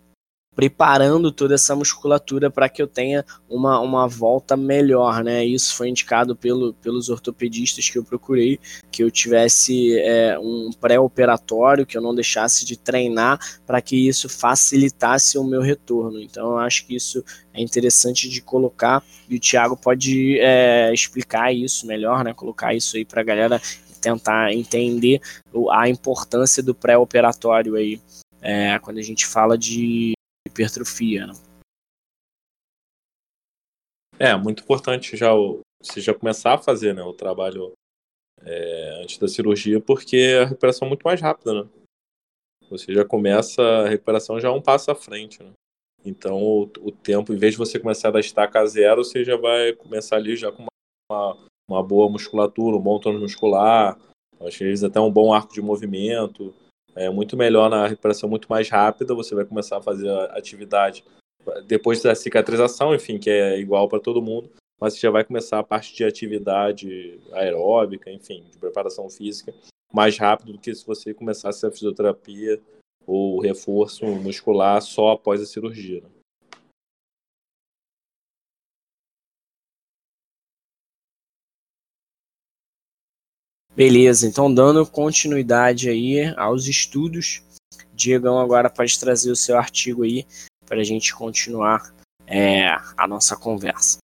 preparando toda essa musculatura para que eu tenha uma, uma volta melhor, né? Isso foi indicado pelo, pelos ortopedistas que eu procurei, que eu tivesse é, um pré-operatório, que eu não deixasse de treinar para que isso facilitasse o meu retorno. Então eu acho que isso é interessante de colocar e o Thiago pode é, explicar isso melhor, né? Colocar isso aí para a galera tentar entender a importância do pré-operatório aí, é, quando a gente fala de hipertrofia. Né? É, muito importante já você já começar a fazer né, o trabalho é, antes da cirurgia, porque a recuperação é muito mais rápida, né? Você já começa, a recuperação já é um passo à frente, né? Então, o, o, tempo, em vez de você começar da estaca zero, você já vai começar ali já com uma, uma boa musculatura, um bom tônus muscular, às vezes até um bom arco de movimento. É muito melhor na recuperação, muito mais rápida. Você vai começar a fazer a atividade depois da cicatrização, enfim, que é igual para todo mundo, mas você já vai começar a parte de atividade aeróbica, enfim, de preparação física, mais rápido do que se você começasse a fisioterapia ou reforço muscular só após a cirurgia. Né? Beleza, então dando continuidade aí aos estudos, Diegão agora pode trazer o seu artigo aí para a gente continuar é, a nossa conversa.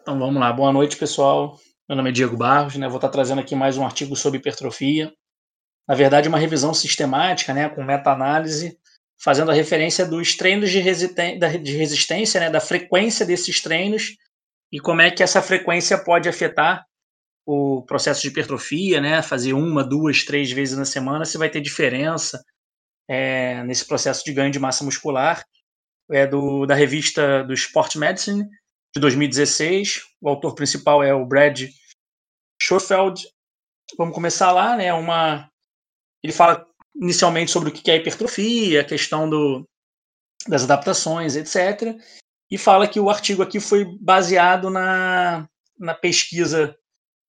Então vamos lá, boa noite pessoal. Meu nome é Diego Barros, né? Vou estar trazendo aqui mais um artigo sobre hipertrofia. Na verdade, uma revisão sistemática, né, com meta-análise, fazendo a referência dos treinos de, de resistência, né, da frequência desses treinos e como é que essa frequência pode afetar o processo de hipertrofia, né? Fazer uma, duas, três vezes na semana, se vai ter diferença é, nesse processo de ganho de massa muscular. É do, da revista do Sport Medicine, de 2016. O autor principal é o Brad Schofield. Vamos começar lá, né? Uma, ele fala inicialmente sobre o que é hipertrofia, a questão do, das adaptações, etc. E fala que o artigo aqui foi baseado na, na pesquisa,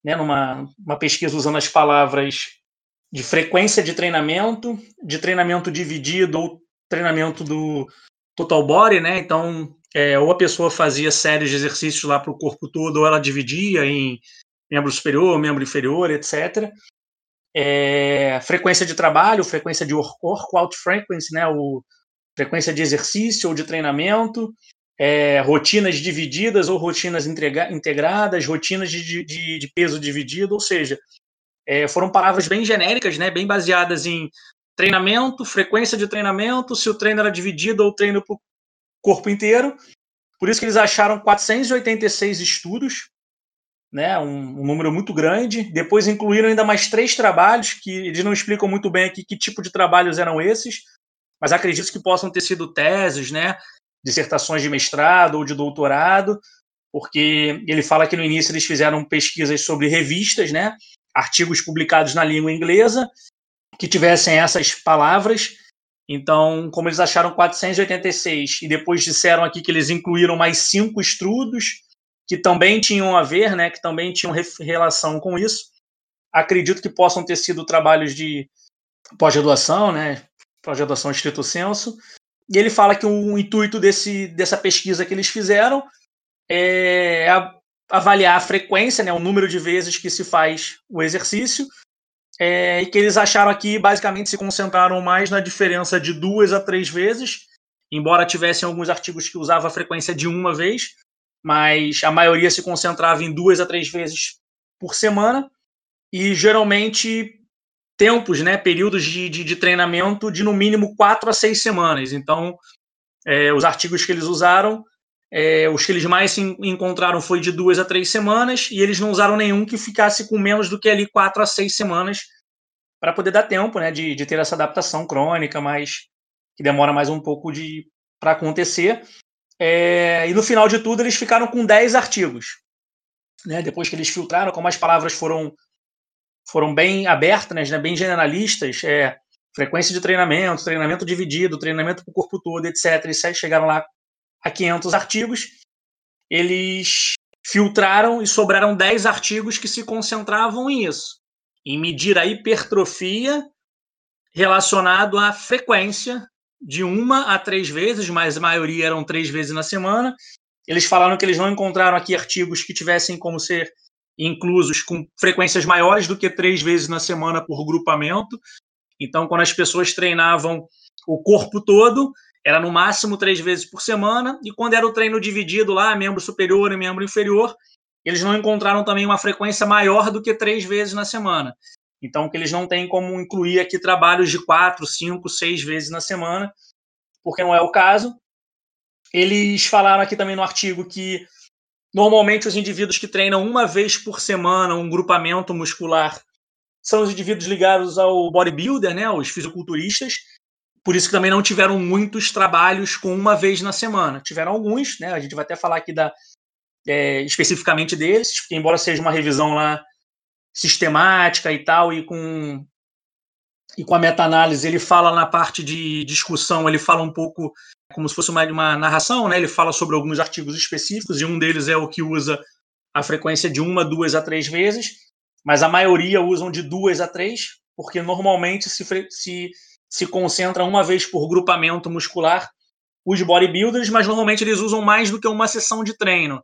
né, numa uma pesquisa usando as palavras de frequência de treinamento, de treinamento dividido ou treinamento do total body, né? Então, é, ou a pessoa fazia séries de exercícios lá para o corpo todo, ou ela dividia em membro superior, membro inferior, etc. É, frequência de trabalho, frequência de workout frequency, né? O frequência de exercício ou de treinamento, é, rotinas divididas ou rotinas integradas, rotinas de, de, de peso dividido, ou seja, é, foram palavras bem genéricas, né, bem baseadas em treinamento, frequência de treinamento, se o treino era dividido ou treino para o corpo inteiro. Por isso que eles acharam 486 estudos, né, um, um, número muito grande. Depois incluíram ainda mais três trabalhos, que eles não explicam muito bem aqui que tipo de trabalhos eram esses, mas acredito que possam ter sido teses, né, dissertações de mestrado ou de doutorado, porque ele fala que no início eles fizeram pesquisas sobre revistas, né, artigos publicados na língua inglesa que tivessem essas palavras. Então, como eles acharam 486 e depois disseram aqui que eles incluíram mais cinco estudos que também tinham a ver, né, que também tinham relação com isso, acredito que possam ter sido trabalhos de pós-graduação, né, pós-graduação estrito senso. E ele fala que o intuito desse, dessa pesquisa que eles fizeram é avaliar a frequência, né, o número de vezes que se faz o exercício, é, e que eles acharam aqui, basicamente, se concentraram mais na diferença de duas a três vezes, embora tivessem alguns artigos que usavam a frequência de uma vez, mas a maioria se concentrava em duas a três vezes por semana, e geralmente tempos, né, períodos de, de, de treinamento de no mínimo quatro a seis semanas. Então, é, os artigos que eles usaram é, os que eles mais encontraram foi de duas a três semanas e eles não usaram nenhum que ficasse com menos do que ali quatro a seis semanas para poder dar tempo, né, de, de ter essa adaptação crônica, mas que demora mais um pouco de para acontecer. É, e no final de tudo eles ficaram com 10 artigos, né, depois que eles filtraram, como as palavras foram foram bem abertas, né, bem generalistas, é, frequência de treinamento, treinamento dividido, treinamento para o corpo todo, etc. E chegaram lá a 500 artigos, eles filtraram e sobraram 10 artigos que se concentravam em isso, em medir a hipertrofia relacionado à frequência de uma a três vezes, mas a maioria eram três vezes na semana. Eles falaram que eles não encontraram aqui artigos que tivessem como ser inclusos com frequências maiores do que três vezes na semana por grupamento. Então, quando as pessoas treinavam o corpo todo, era no máximo três vezes por semana, e quando era o treino dividido lá, membro superior e membro inferior, eles não encontraram também uma frequência maior do que três vezes na semana. Então, que eles não têm como incluir aqui trabalhos de quatro, cinco, seis vezes na semana, porque não é o caso. Eles falaram aqui também no artigo que normalmente os indivíduos que treinam uma vez por semana um grupamento muscular são os indivíduos ligados ao bodybuilder, né, os fisiculturistas, por isso que também não tiveram muitos trabalhos com uma vez na semana. Tiveram alguns, né? A gente vai até falar aqui da, é, especificamente deles, porque embora seja uma revisão lá sistemática e tal, e com, e com a meta-análise, ele fala na parte de discussão, ele fala um pouco como se fosse uma, uma narração, né? Ele fala sobre alguns artigos específicos, e um deles é o que usa a frequência de uma, duas a três vezes, mas a maioria usam de duas a três, porque normalmente se, se, se concentra uma vez por grupamento muscular os bodybuilders, mas normalmente eles usam mais do que uma sessão de treino.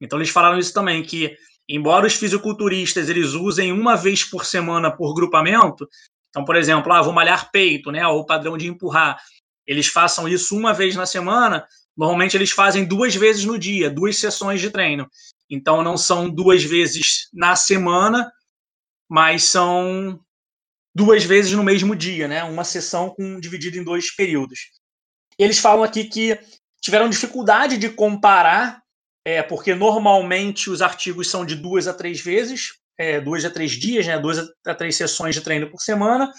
Então eles falaram isso também, que embora os fisiculturistas eles usem uma vez por semana por grupamento, então, por exemplo, ah, vou malhar peito, né, ou o padrão de empurrar, eles façam isso uma vez na semana, normalmente eles fazem duas vezes no dia, duas sessões de treino. Então não são duas vezes na semana, mas são duas vezes no mesmo dia, né? Uma sessão com dividida em dois períodos. Eles falam aqui que tiveram dificuldade de comparar, é, porque normalmente os artigos são de duas a três vezes, é, duas a três dias, né? Duas a três sessões de treino por semana,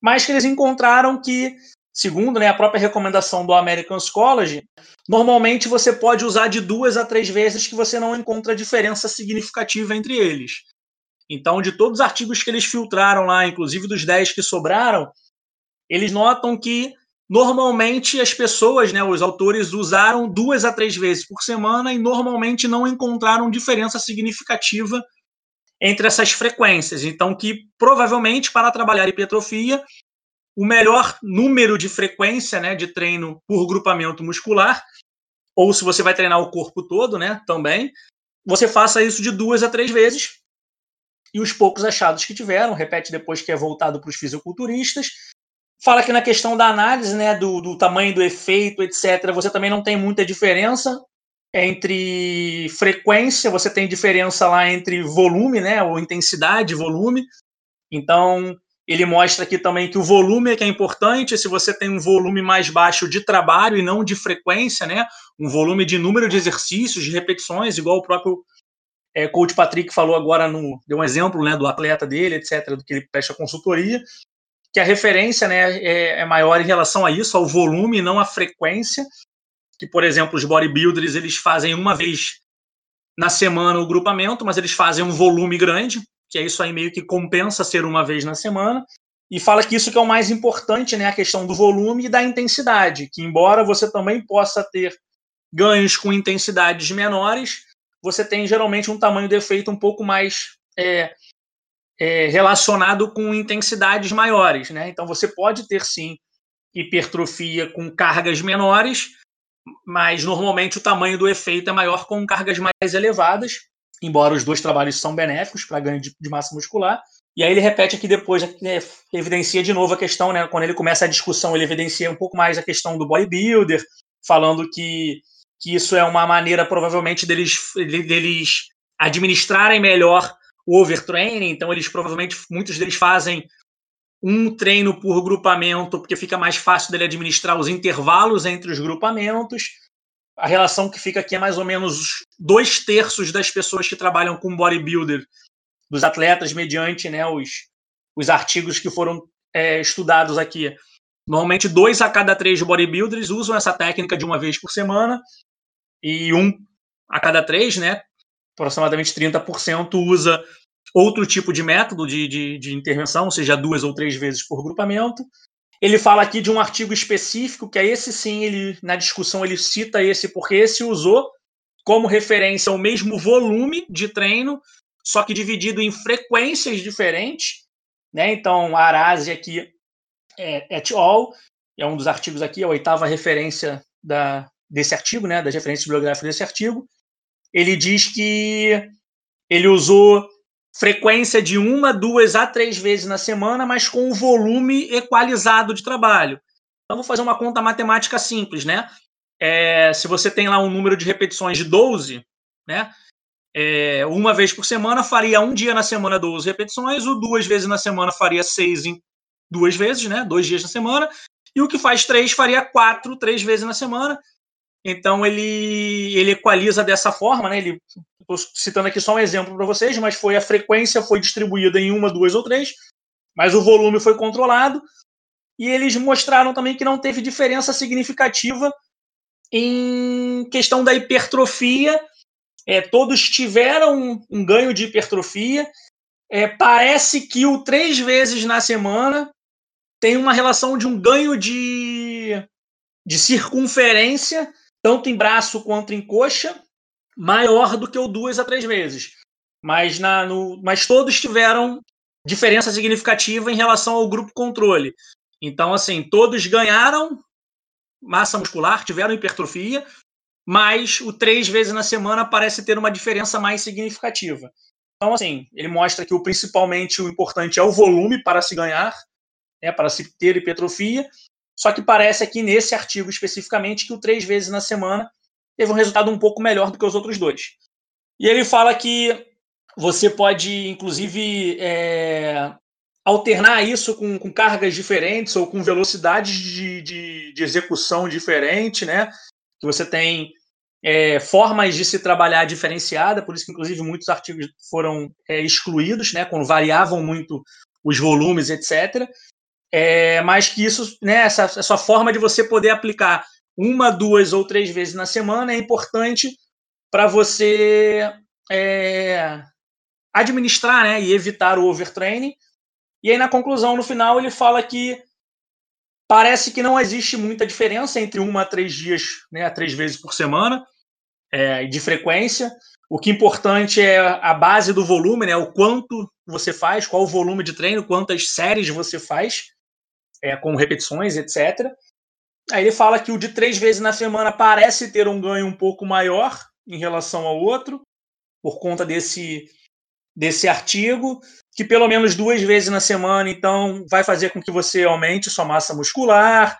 mas que eles encontraram que segundo né, a própria recomendação do American College, normalmente você pode usar de duas a três vezes que você não encontra diferença significativa entre eles. Então, de todos os artigos que eles filtraram lá, inclusive dos 10 que sobraram, eles notam que normalmente as pessoas, né, os autores, usaram duas a três vezes por semana e normalmente não encontraram diferença significativa entre essas frequências. Então, que provavelmente para trabalhar hipertrofia, o melhor número de frequência né, de treino por grupamento muscular, ou se você vai treinar o corpo todo, né, também, você faça isso de duas a três vezes. E os poucos achados que tiveram, repete depois que é voltado para os fisiculturistas. Fala que na questão da análise, né, do, do tamanho do efeito, etc., você também não tem muita diferença entre frequência, você tem diferença lá entre volume, né, ou intensidade, volume. Então, ele mostra aqui também que o volume é que é importante. Se você tem um volume mais baixo de trabalho e não de frequência, né? Um volume de número de exercícios, de repetições, igual o próprio é, coach Patrick falou agora no deu um exemplo, né, do atleta dele, etc, do que ele presta consultoria, que a referência, né, é, é maior em relação a isso, ao volume, não à frequência. Que, por exemplo, os bodybuilders eles fazem uma vez na semana o grupamento, mas eles fazem um volume grande, que é isso aí meio que compensa ser uma vez na semana, e fala que isso que é o mais importante, né, a questão do volume e da intensidade, que embora você também possa ter ganhos com intensidades menores, você tem geralmente um tamanho de efeito um pouco mais é, é, relacionado com intensidades maiores, né? Então você pode ter sim hipertrofia com cargas menores, mas normalmente o tamanho do efeito é maior com cargas mais elevadas, embora os dois trabalhos são benéficos para ganho de, de, massa muscular. E aí ele repete aqui depois, né, evidencia de novo a questão, né, quando ele começa a discussão, ele evidencia um pouco mais a questão do bodybuilder, falando que, que isso é uma maneira provavelmente deles, deles administrarem melhor o overtraining, então eles provavelmente, muitos deles fazem um treino por grupamento, porque fica mais fácil dele administrar os intervalos entre os grupamentos, a relação que fica aqui é mais ou menos dois terços das pessoas que trabalham com bodybuilder, dos atletas, mediante né, os, os artigos que foram é, estudados aqui. Normalmente, dois a cada três bodybuilders usam essa técnica de uma vez por semana, e um a cada três, né, aproximadamente 30%, usa outro tipo de método de, de, de intervenção, seja duas ou três vezes por grupamento. Ele fala aqui de um artigo específico, que é esse sim, ele na discussão ele cita esse, porque esse usou como referência o mesmo volume de treino, só que dividido em frequências diferentes. Né? Então, a Arase aqui é et al., é um dos artigos aqui, a oitava referência da, desse artigo, né, das referências bibliográficas desse artigo. Ele diz que ele usou frequência de uma, duas a três vezes na semana, mas com o volume equalizado de trabalho. Então, vou fazer uma conta matemática simples, né? É, se você tem lá um número de repetições de 12, né? É, uma vez por semana faria um dia na semana 12 repetições, ou duas vezes na semana faria seis em duas vezes, né? Dois dias na semana. E o que faz três faria quatro, três vezes na semana. Então ele, ele equaliza dessa forma, né? Ele Estou citando aqui só um exemplo para vocês, mas foi a frequência foi distribuída em uma, duas ou três, mas o volume foi controlado. e eles mostraram também que não teve diferença significativa em questão da hipertrofia. É, todos tiveram um ganho de hipertrofia. É, parece que o três vezes na semana tem uma relação de um ganho de, de circunferência, tanto em braço quanto em coxa, maior do que o duas a três vezes. Mas, na, no, mas todos tiveram diferença significativa em relação ao grupo controle. Então, assim, todos ganharam massa muscular, tiveram hipertrofia, mas o três vezes na semana parece ter uma diferença mais significativa. Então, assim, ele mostra que o, principalmente o importante é o volume para se ganhar, né, para se ter hipertrofia, só que parece aqui nesse artigo especificamente que o três vezes na semana teve um resultado um pouco melhor do que os outros dois. E ele fala que você pode, inclusive, é, alternar isso com, com, cargas diferentes ou com velocidades de, de, de execução diferente, né? Que você tem é, formas de se trabalhar diferenciada, por isso que inclusive muitos artigos foram é, excluídos, né? Quando variavam muito os volumes, etc. É, mas que isso, né? Essa, essa forma de você poder aplicar uma, duas ou três vezes na semana é importante para você é, administrar, né? E evitar o overtraining e aí, na conclusão, no final, ele fala que parece que não existe muita diferença entre uma a três dias, né, a três vezes por semana, é, de frequência. O que é importante é a base do volume, né, o quanto você faz, qual o volume de treino, quantas séries você faz, é, com repetições, etc. Aí ele fala que o de três vezes na semana parece ter um ganho um pouco maior em relação ao outro, por conta desse, desse artigo que pelo menos duas vezes na semana, então, vai fazer com que você aumente sua massa muscular,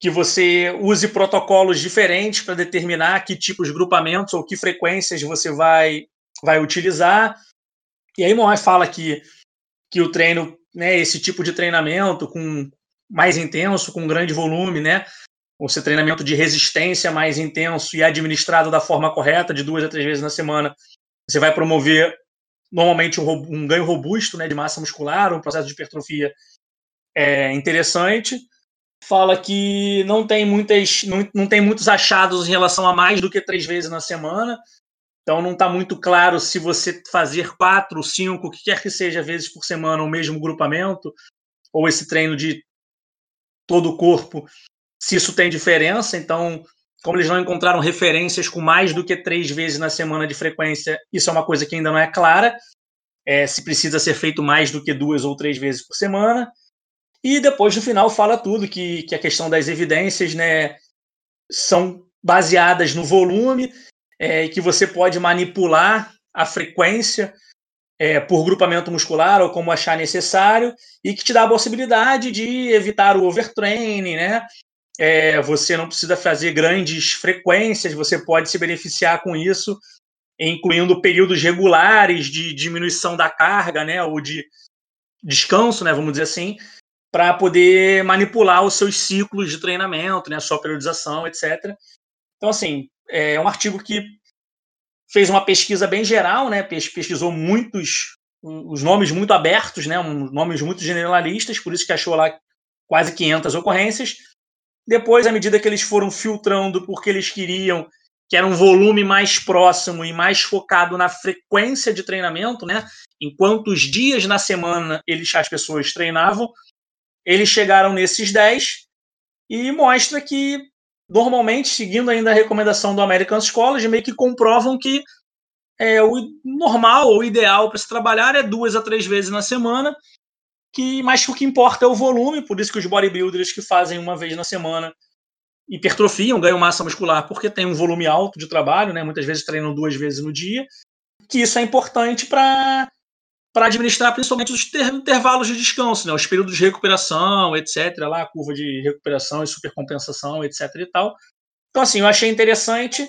que você use protocolos diferentes para determinar que tipos de grupamentos ou que frequências você vai, vai utilizar. E aí Moai fala que, que o treino, né, esse tipo de treinamento com mais intenso, com grande volume, né, ou esse treinamento de resistência mais intenso e administrado da forma correta, de duas a três vezes na semana, você vai promover normalmente um, um, ganho robusto né, de massa muscular, um processo de hipertrofia é, interessante. Fala que não tem, muitas, não, não tem muitos achados em relação a mais do que três vezes na semana. Então não está muito claro se você fazer quatro, cinco, o que quer que seja, vezes por semana, o mesmo grupamento, ou esse treino de todo o corpo, se isso tem diferença. Então, como eles não encontraram referências com mais do que três vezes na semana de frequência, isso é uma coisa que ainda não é clara. É, se precisa ser feito mais do que duas ou três vezes por semana. E depois, no final, fala tudo, que, que a questão das evidências né, são baseadas no volume, é, que você pode manipular a frequência é, por grupamento muscular ou como achar necessário, e que te dá a possibilidade de evitar o overtraining, né? é, você não precisa fazer grandes frequências, você pode se beneficiar com isso, incluindo períodos regulares de diminuição da carga, né, ou de descanso, né, vamos dizer assim, para poder manipular os seus ciclos de treinamento, né, sua periodização, etc. Então, assim, é um artigo que fez uma pesquisa bem geral, né, pesquisou muitos, os nomes muito abertos, né, nomes muito generalistas, por isso que achou lá quase 500 ocorrências, depois, à medida que eles foram filtrando porque eles queriam que era um volume mais próximo e mais focado na frequência de treinamento, né? Em quantos dias na semana eles, as pessoas treinavam, eles chegaram nesses 10 e mostra que, normalmente, seguindo ainda a recomendação do American College, meio que comprovam que é, o normal ou ideal para se trabalhar é duas a três vezes na semana que mas o que importa é o volume, por isso que os bodybuilders que fazem uma vez na semana hipertrofiam, ganham massa muscular, porque tem um volume alto de trabalho, né? Muitas vezes treinam duas vezes no dia, que isso é importante para para administrar principalmente os intervalos de descanso, né? Os períodos de recuperação, etc. Lá a curva de recuperação e supercompensação, etc. E tal. Então assim, eu achei interessante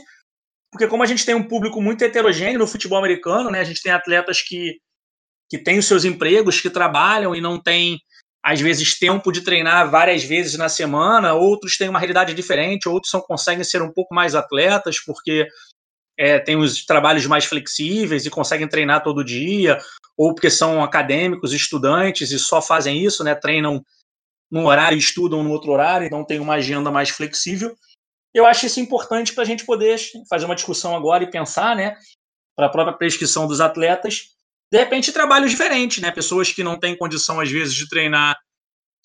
porque como a gente tem um público muito heterogêneo no futebol americano, né? A gente tem atletas que que têm os seus empregos, que trabalham e não têm, às vezes, tempo de treinar várias vezes na semana, outros têm uma realidade diferente, outros são, conseguem ser um pouco mais atletas, porque é, têm os trabalhos mais flexíveis e conseguem treinar todo dia, ou porque são acadêmicos, estudantes e só fazem isso, né, treinam num horário estudam no outro horário, então tem uma agenda mais flexível. Eu acho isso importante para a gente poder fazer uma discussão agora e pensar, né, para a própria prescrição dos atletas, de repente trabalhos diferentes, né, pessoas que não têm condição às vezes de treinar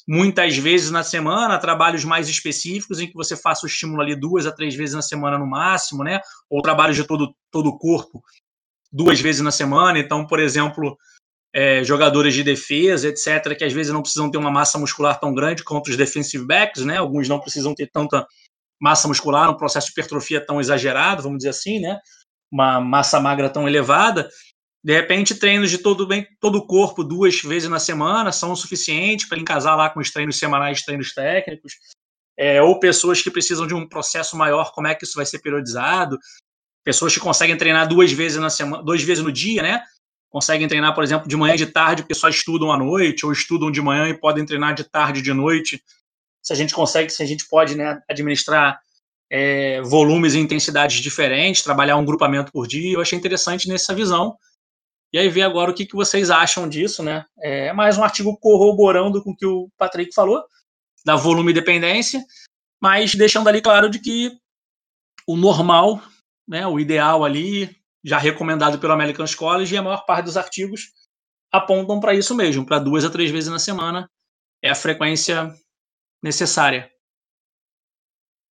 muitas vezes na semana, trabalhos mais específicos em que você faça o estímulo ali duas a três vezes na semana no máximo, né, ou trabalhos de todo todo o corpo duas vezes na semana. Então, por exemplo, é, jogadores de defesa, etc., que às vezes não precisam ter uma massa muscular tão grande quanto os defensive backs, né? Alguns não precisam ter tanta massa muscular, um processo de hipertrofia tão exagerado, vamos dizer assim, né? Uma massa magra tão elevada. De repente, treinos de todo bem, todo o corpo duas vezes na semana são o suficiente para encasar lá com os treinos semanais, treinos técnicos. É, ou pessoas que precisam de um processo maior, como é que isso vai ser periodizado? Pessoas que conseguem treinar duas vezes na semana, duas vezes no dia, né? conseguem treinar, por exemplo, de manhã e de tarde, porque só estudam à noite, ou estudam de manhã e podem treinar de tarde e de noite. Se a gente consegue, se a gente pode né, administrar é, volumes e intensidades diferentes, trabalhar um grupamento por dia, eu achei interessante nessa visão. E aí ver agora o que, que vocês acham disso, né? É mais um artigo corroborando com o que o Patrick falou, da volume dependência, mas deixando ali claro de que o normal, né, o ideal ali, já recomendado pelo American College, e a maior parte dos artigos apontam para isso mesmo, para duas a três vezes na semana é a frequência necessária.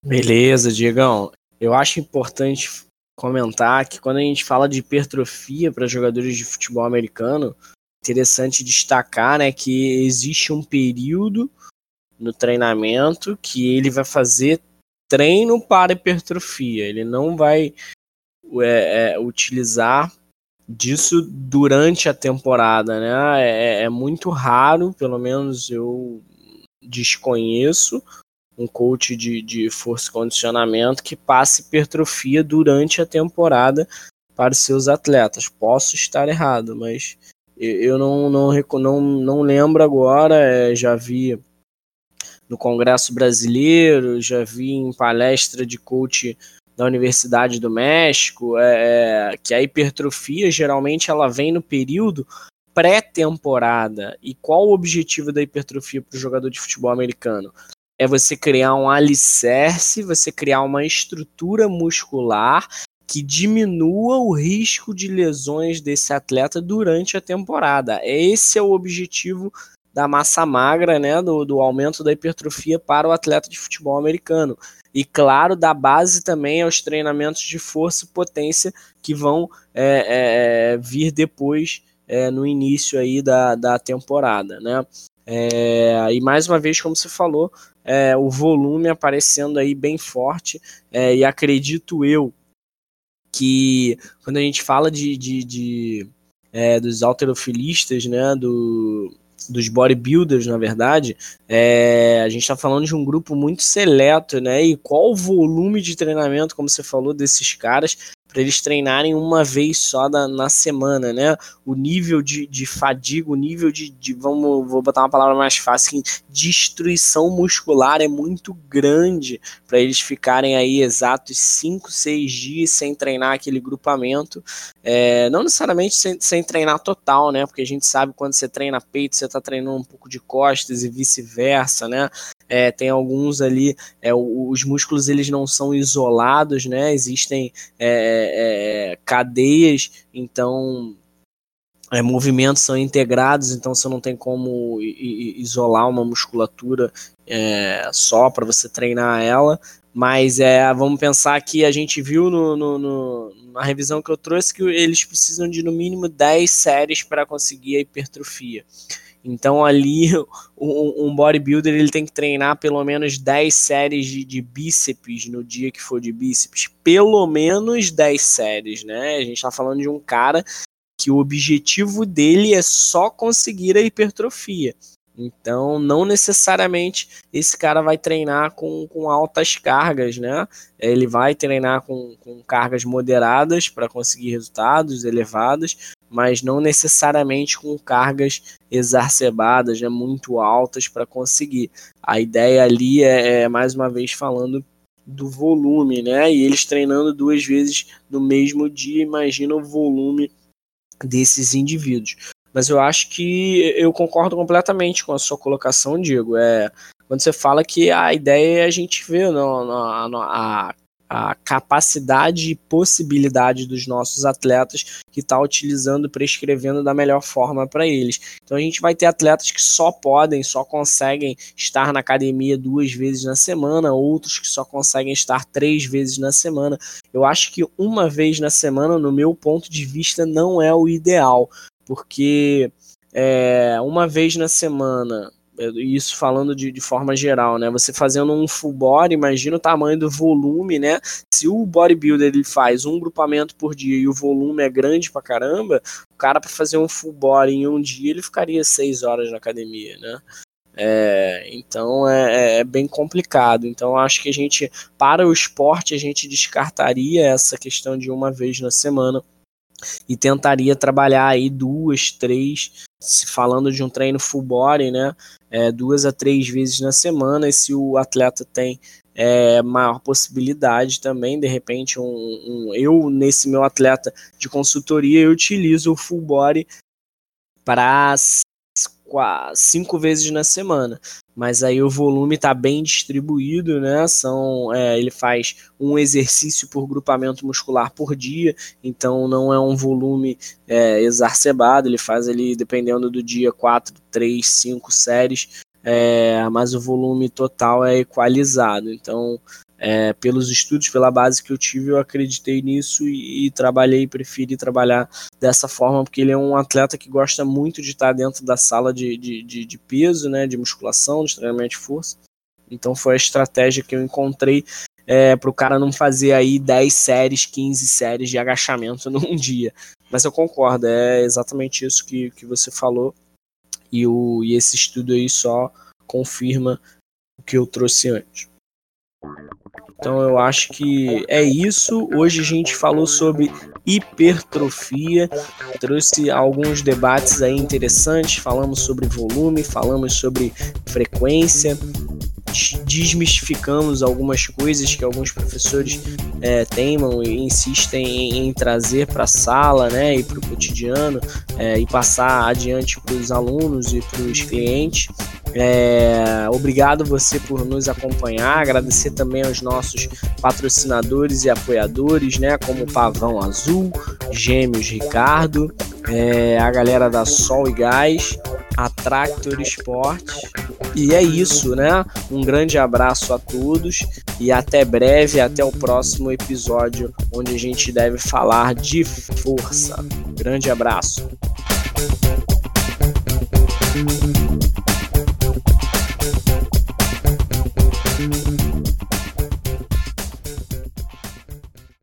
Beleza, Diegão. Eu acho importante comentar que quando a gente fala de hipertrofia para jogadores de futebol americano, interessante destacar né, que existe um período no treinamento que ele vai fazer treino para hipertrofia. Ele não vai é, é, utilizar disso durante a temporada, né? É, é, muito raro, pelo menos eu desconheço, um coach de, de força e condicionamento que passe hipertrofia durante a temporada para os seus atletas. Posso estar errado, mas eu não, não, não, não lembro agora, é, já vi no Congresso Brasileiro, já vi em palestra de coach da Universidade do México, é, é, que a hipertrofia geralmente ela vem no período pré-temporada. E qual o objetivo da hipertrofia para o jogador de futebol americano? É você criar um alicerce, você criar uma estrutura muscular que diminua o risco de lesões desse atleta durante a temporada. Esse é o objetivo da massa magra, né, do, do aumento da hipertrofia para o atleta de futebol americano. E claro, da base também aos treinamentos de força e potência que vão é, é, vir depois é, no início aí da, da temporada, né? É, e mais uma vez, como você falou, é, o volume aparecendo aí bem forte, é, e acredito eu que quando a gente fala de, de, de dos alterofilistas, né, do, dos bodybuilders, na verdade, é, a gente está falando de um grupo muito seleto, né? E qual o volume de treinamento, como você falou, desses caras para eles treinarem uma vez só na, na semana, né? O nível de, de fadiga, o nível de, de, vamos, vou botar uma palavra mais fácil, destruição muscular é muito grande para eles ficarem aí exatos 5, 6 dias sem treinar aquele grupamento, é, não necessariamente sem, sem treinar total, né? Porque a gente sabe quando você treina peito, você está treinando um pouco de costas e vice-versa, né? É, tem alguns ali, é, os músculos eles não são isolados, né? Existem é, é, cadeias, então é, movimentos são integrados, então você não tem como isolar uma musculatura é, só para você treinar ela. Mas é, vamos pensar que a gente viu no, no, no, na revisão que eu trouxe que eles precisam de no mínimo 10 séries para conseguir a hipertrofia. Então ali um, um, bodybuilder ele tem que treinar pelo menos 10 séries de, de, bíceps no dia que for de bíceps. Pelo menos 10 séries, né? A gente tá falando de um cara que o objetivo dele é só conseguir a hipertrofia. Então, não necessariamente esse cara vai treinar com, com altas cargas, né? Ele vai treinar com, com cargas moderadas para conseguir resultados elevados, mas não necessariamente com cargas exacerbadas, né, muito altas para conseguir. A ideia ali é, é, mais uma vez falando do volume, né? E eles treinando duas vezes no mesmo dia, imagina o volume desses indivíduos. Mas eu acho que eu concordo completamente com a sua colocação, Diego. É, quando você fala que a ideia é a gente ver a a capacidade e possibilidade dos nossos atletas que está utilizando, prescrevendo da melhor forma para eles. Então a gente vai ter atletas que só podem, só conseguem estar na academia duas vezes na semana, outros que só conseguem estar três vezes na semana. Eu acho que uma vez na semana, no meu ponto de vista, não é o ideal, porque é, uma vez na semana isso falando de, de, forma geral, né? Você fazendo um full body, imagina o tamanho do volume, né? Se o bodybuilder ele faz um grupamento por dia e o volume é grande pra caramba, o cara para fazer um full body em um dia ele ficaria seis horas na academia, né? É, então é, é, bem complicado. Então acho que a gente, para o esporte, a gente descartaria essa questão de uma vez na semana e tentaria trabalhar aí duas, três, se falando de um treino full body, né? É, duas a três vezes na semana. E se o atleta tem é, maior possibilidade também, de repente, um, um, eu nesse meu atleta de consultoria eu utilizo o full body para cinco vezes na semana mas aí o volume está bem distribuído, né? São, é, ele faz um exercício por grupamento muscular por dia, então não é um volume é, exacerbado, ele faz ali, dependendo do dia, 4, 3, 5 séries, é, mas o volume total é equalizado. Então é, pelos estudos, pela base que eu tive, eu acreditei nisso e, e, trabalhei, preferi trabalhar dessa forma, porque ele é um atleta que gosta muito de estar dentro da sala de, de, de, de peso, né, de musculação, de treinamento de força. Então foi a estratégia que eu encontrei é, para o cara não fazer aí 10 séries, 15 séries de agachamento num dia. Mas eu concordo, é exatamente isso que, que você falou. E, o, e esse estudo aí só confirma o que eu trouxe antes. Então eu acho que é isso. Hoje a gente falou sobre hipertrofia, trouxe alguns debates aí interessantes, falamos sobre volume, falamos sobre frequência, desmistificamos algumas coisas que alguns professores é, teimam e insistem em, em trazer para a sala né, e para o cotidiano é, e passar adiante para os alunos e para os clientes. É, obrigado você por nos acompanhar, agradecer também aos nossos patrocinadores e apoiadores, né, como Pavão Azul, Gêmeos Ricardo, é, a galera da Sol e Gás, a Tractor Esportes. E é isso, né? Um grande abraço a todos e até breve, até o próximo episódio, onde a gente deve falar de força. Grande abraço.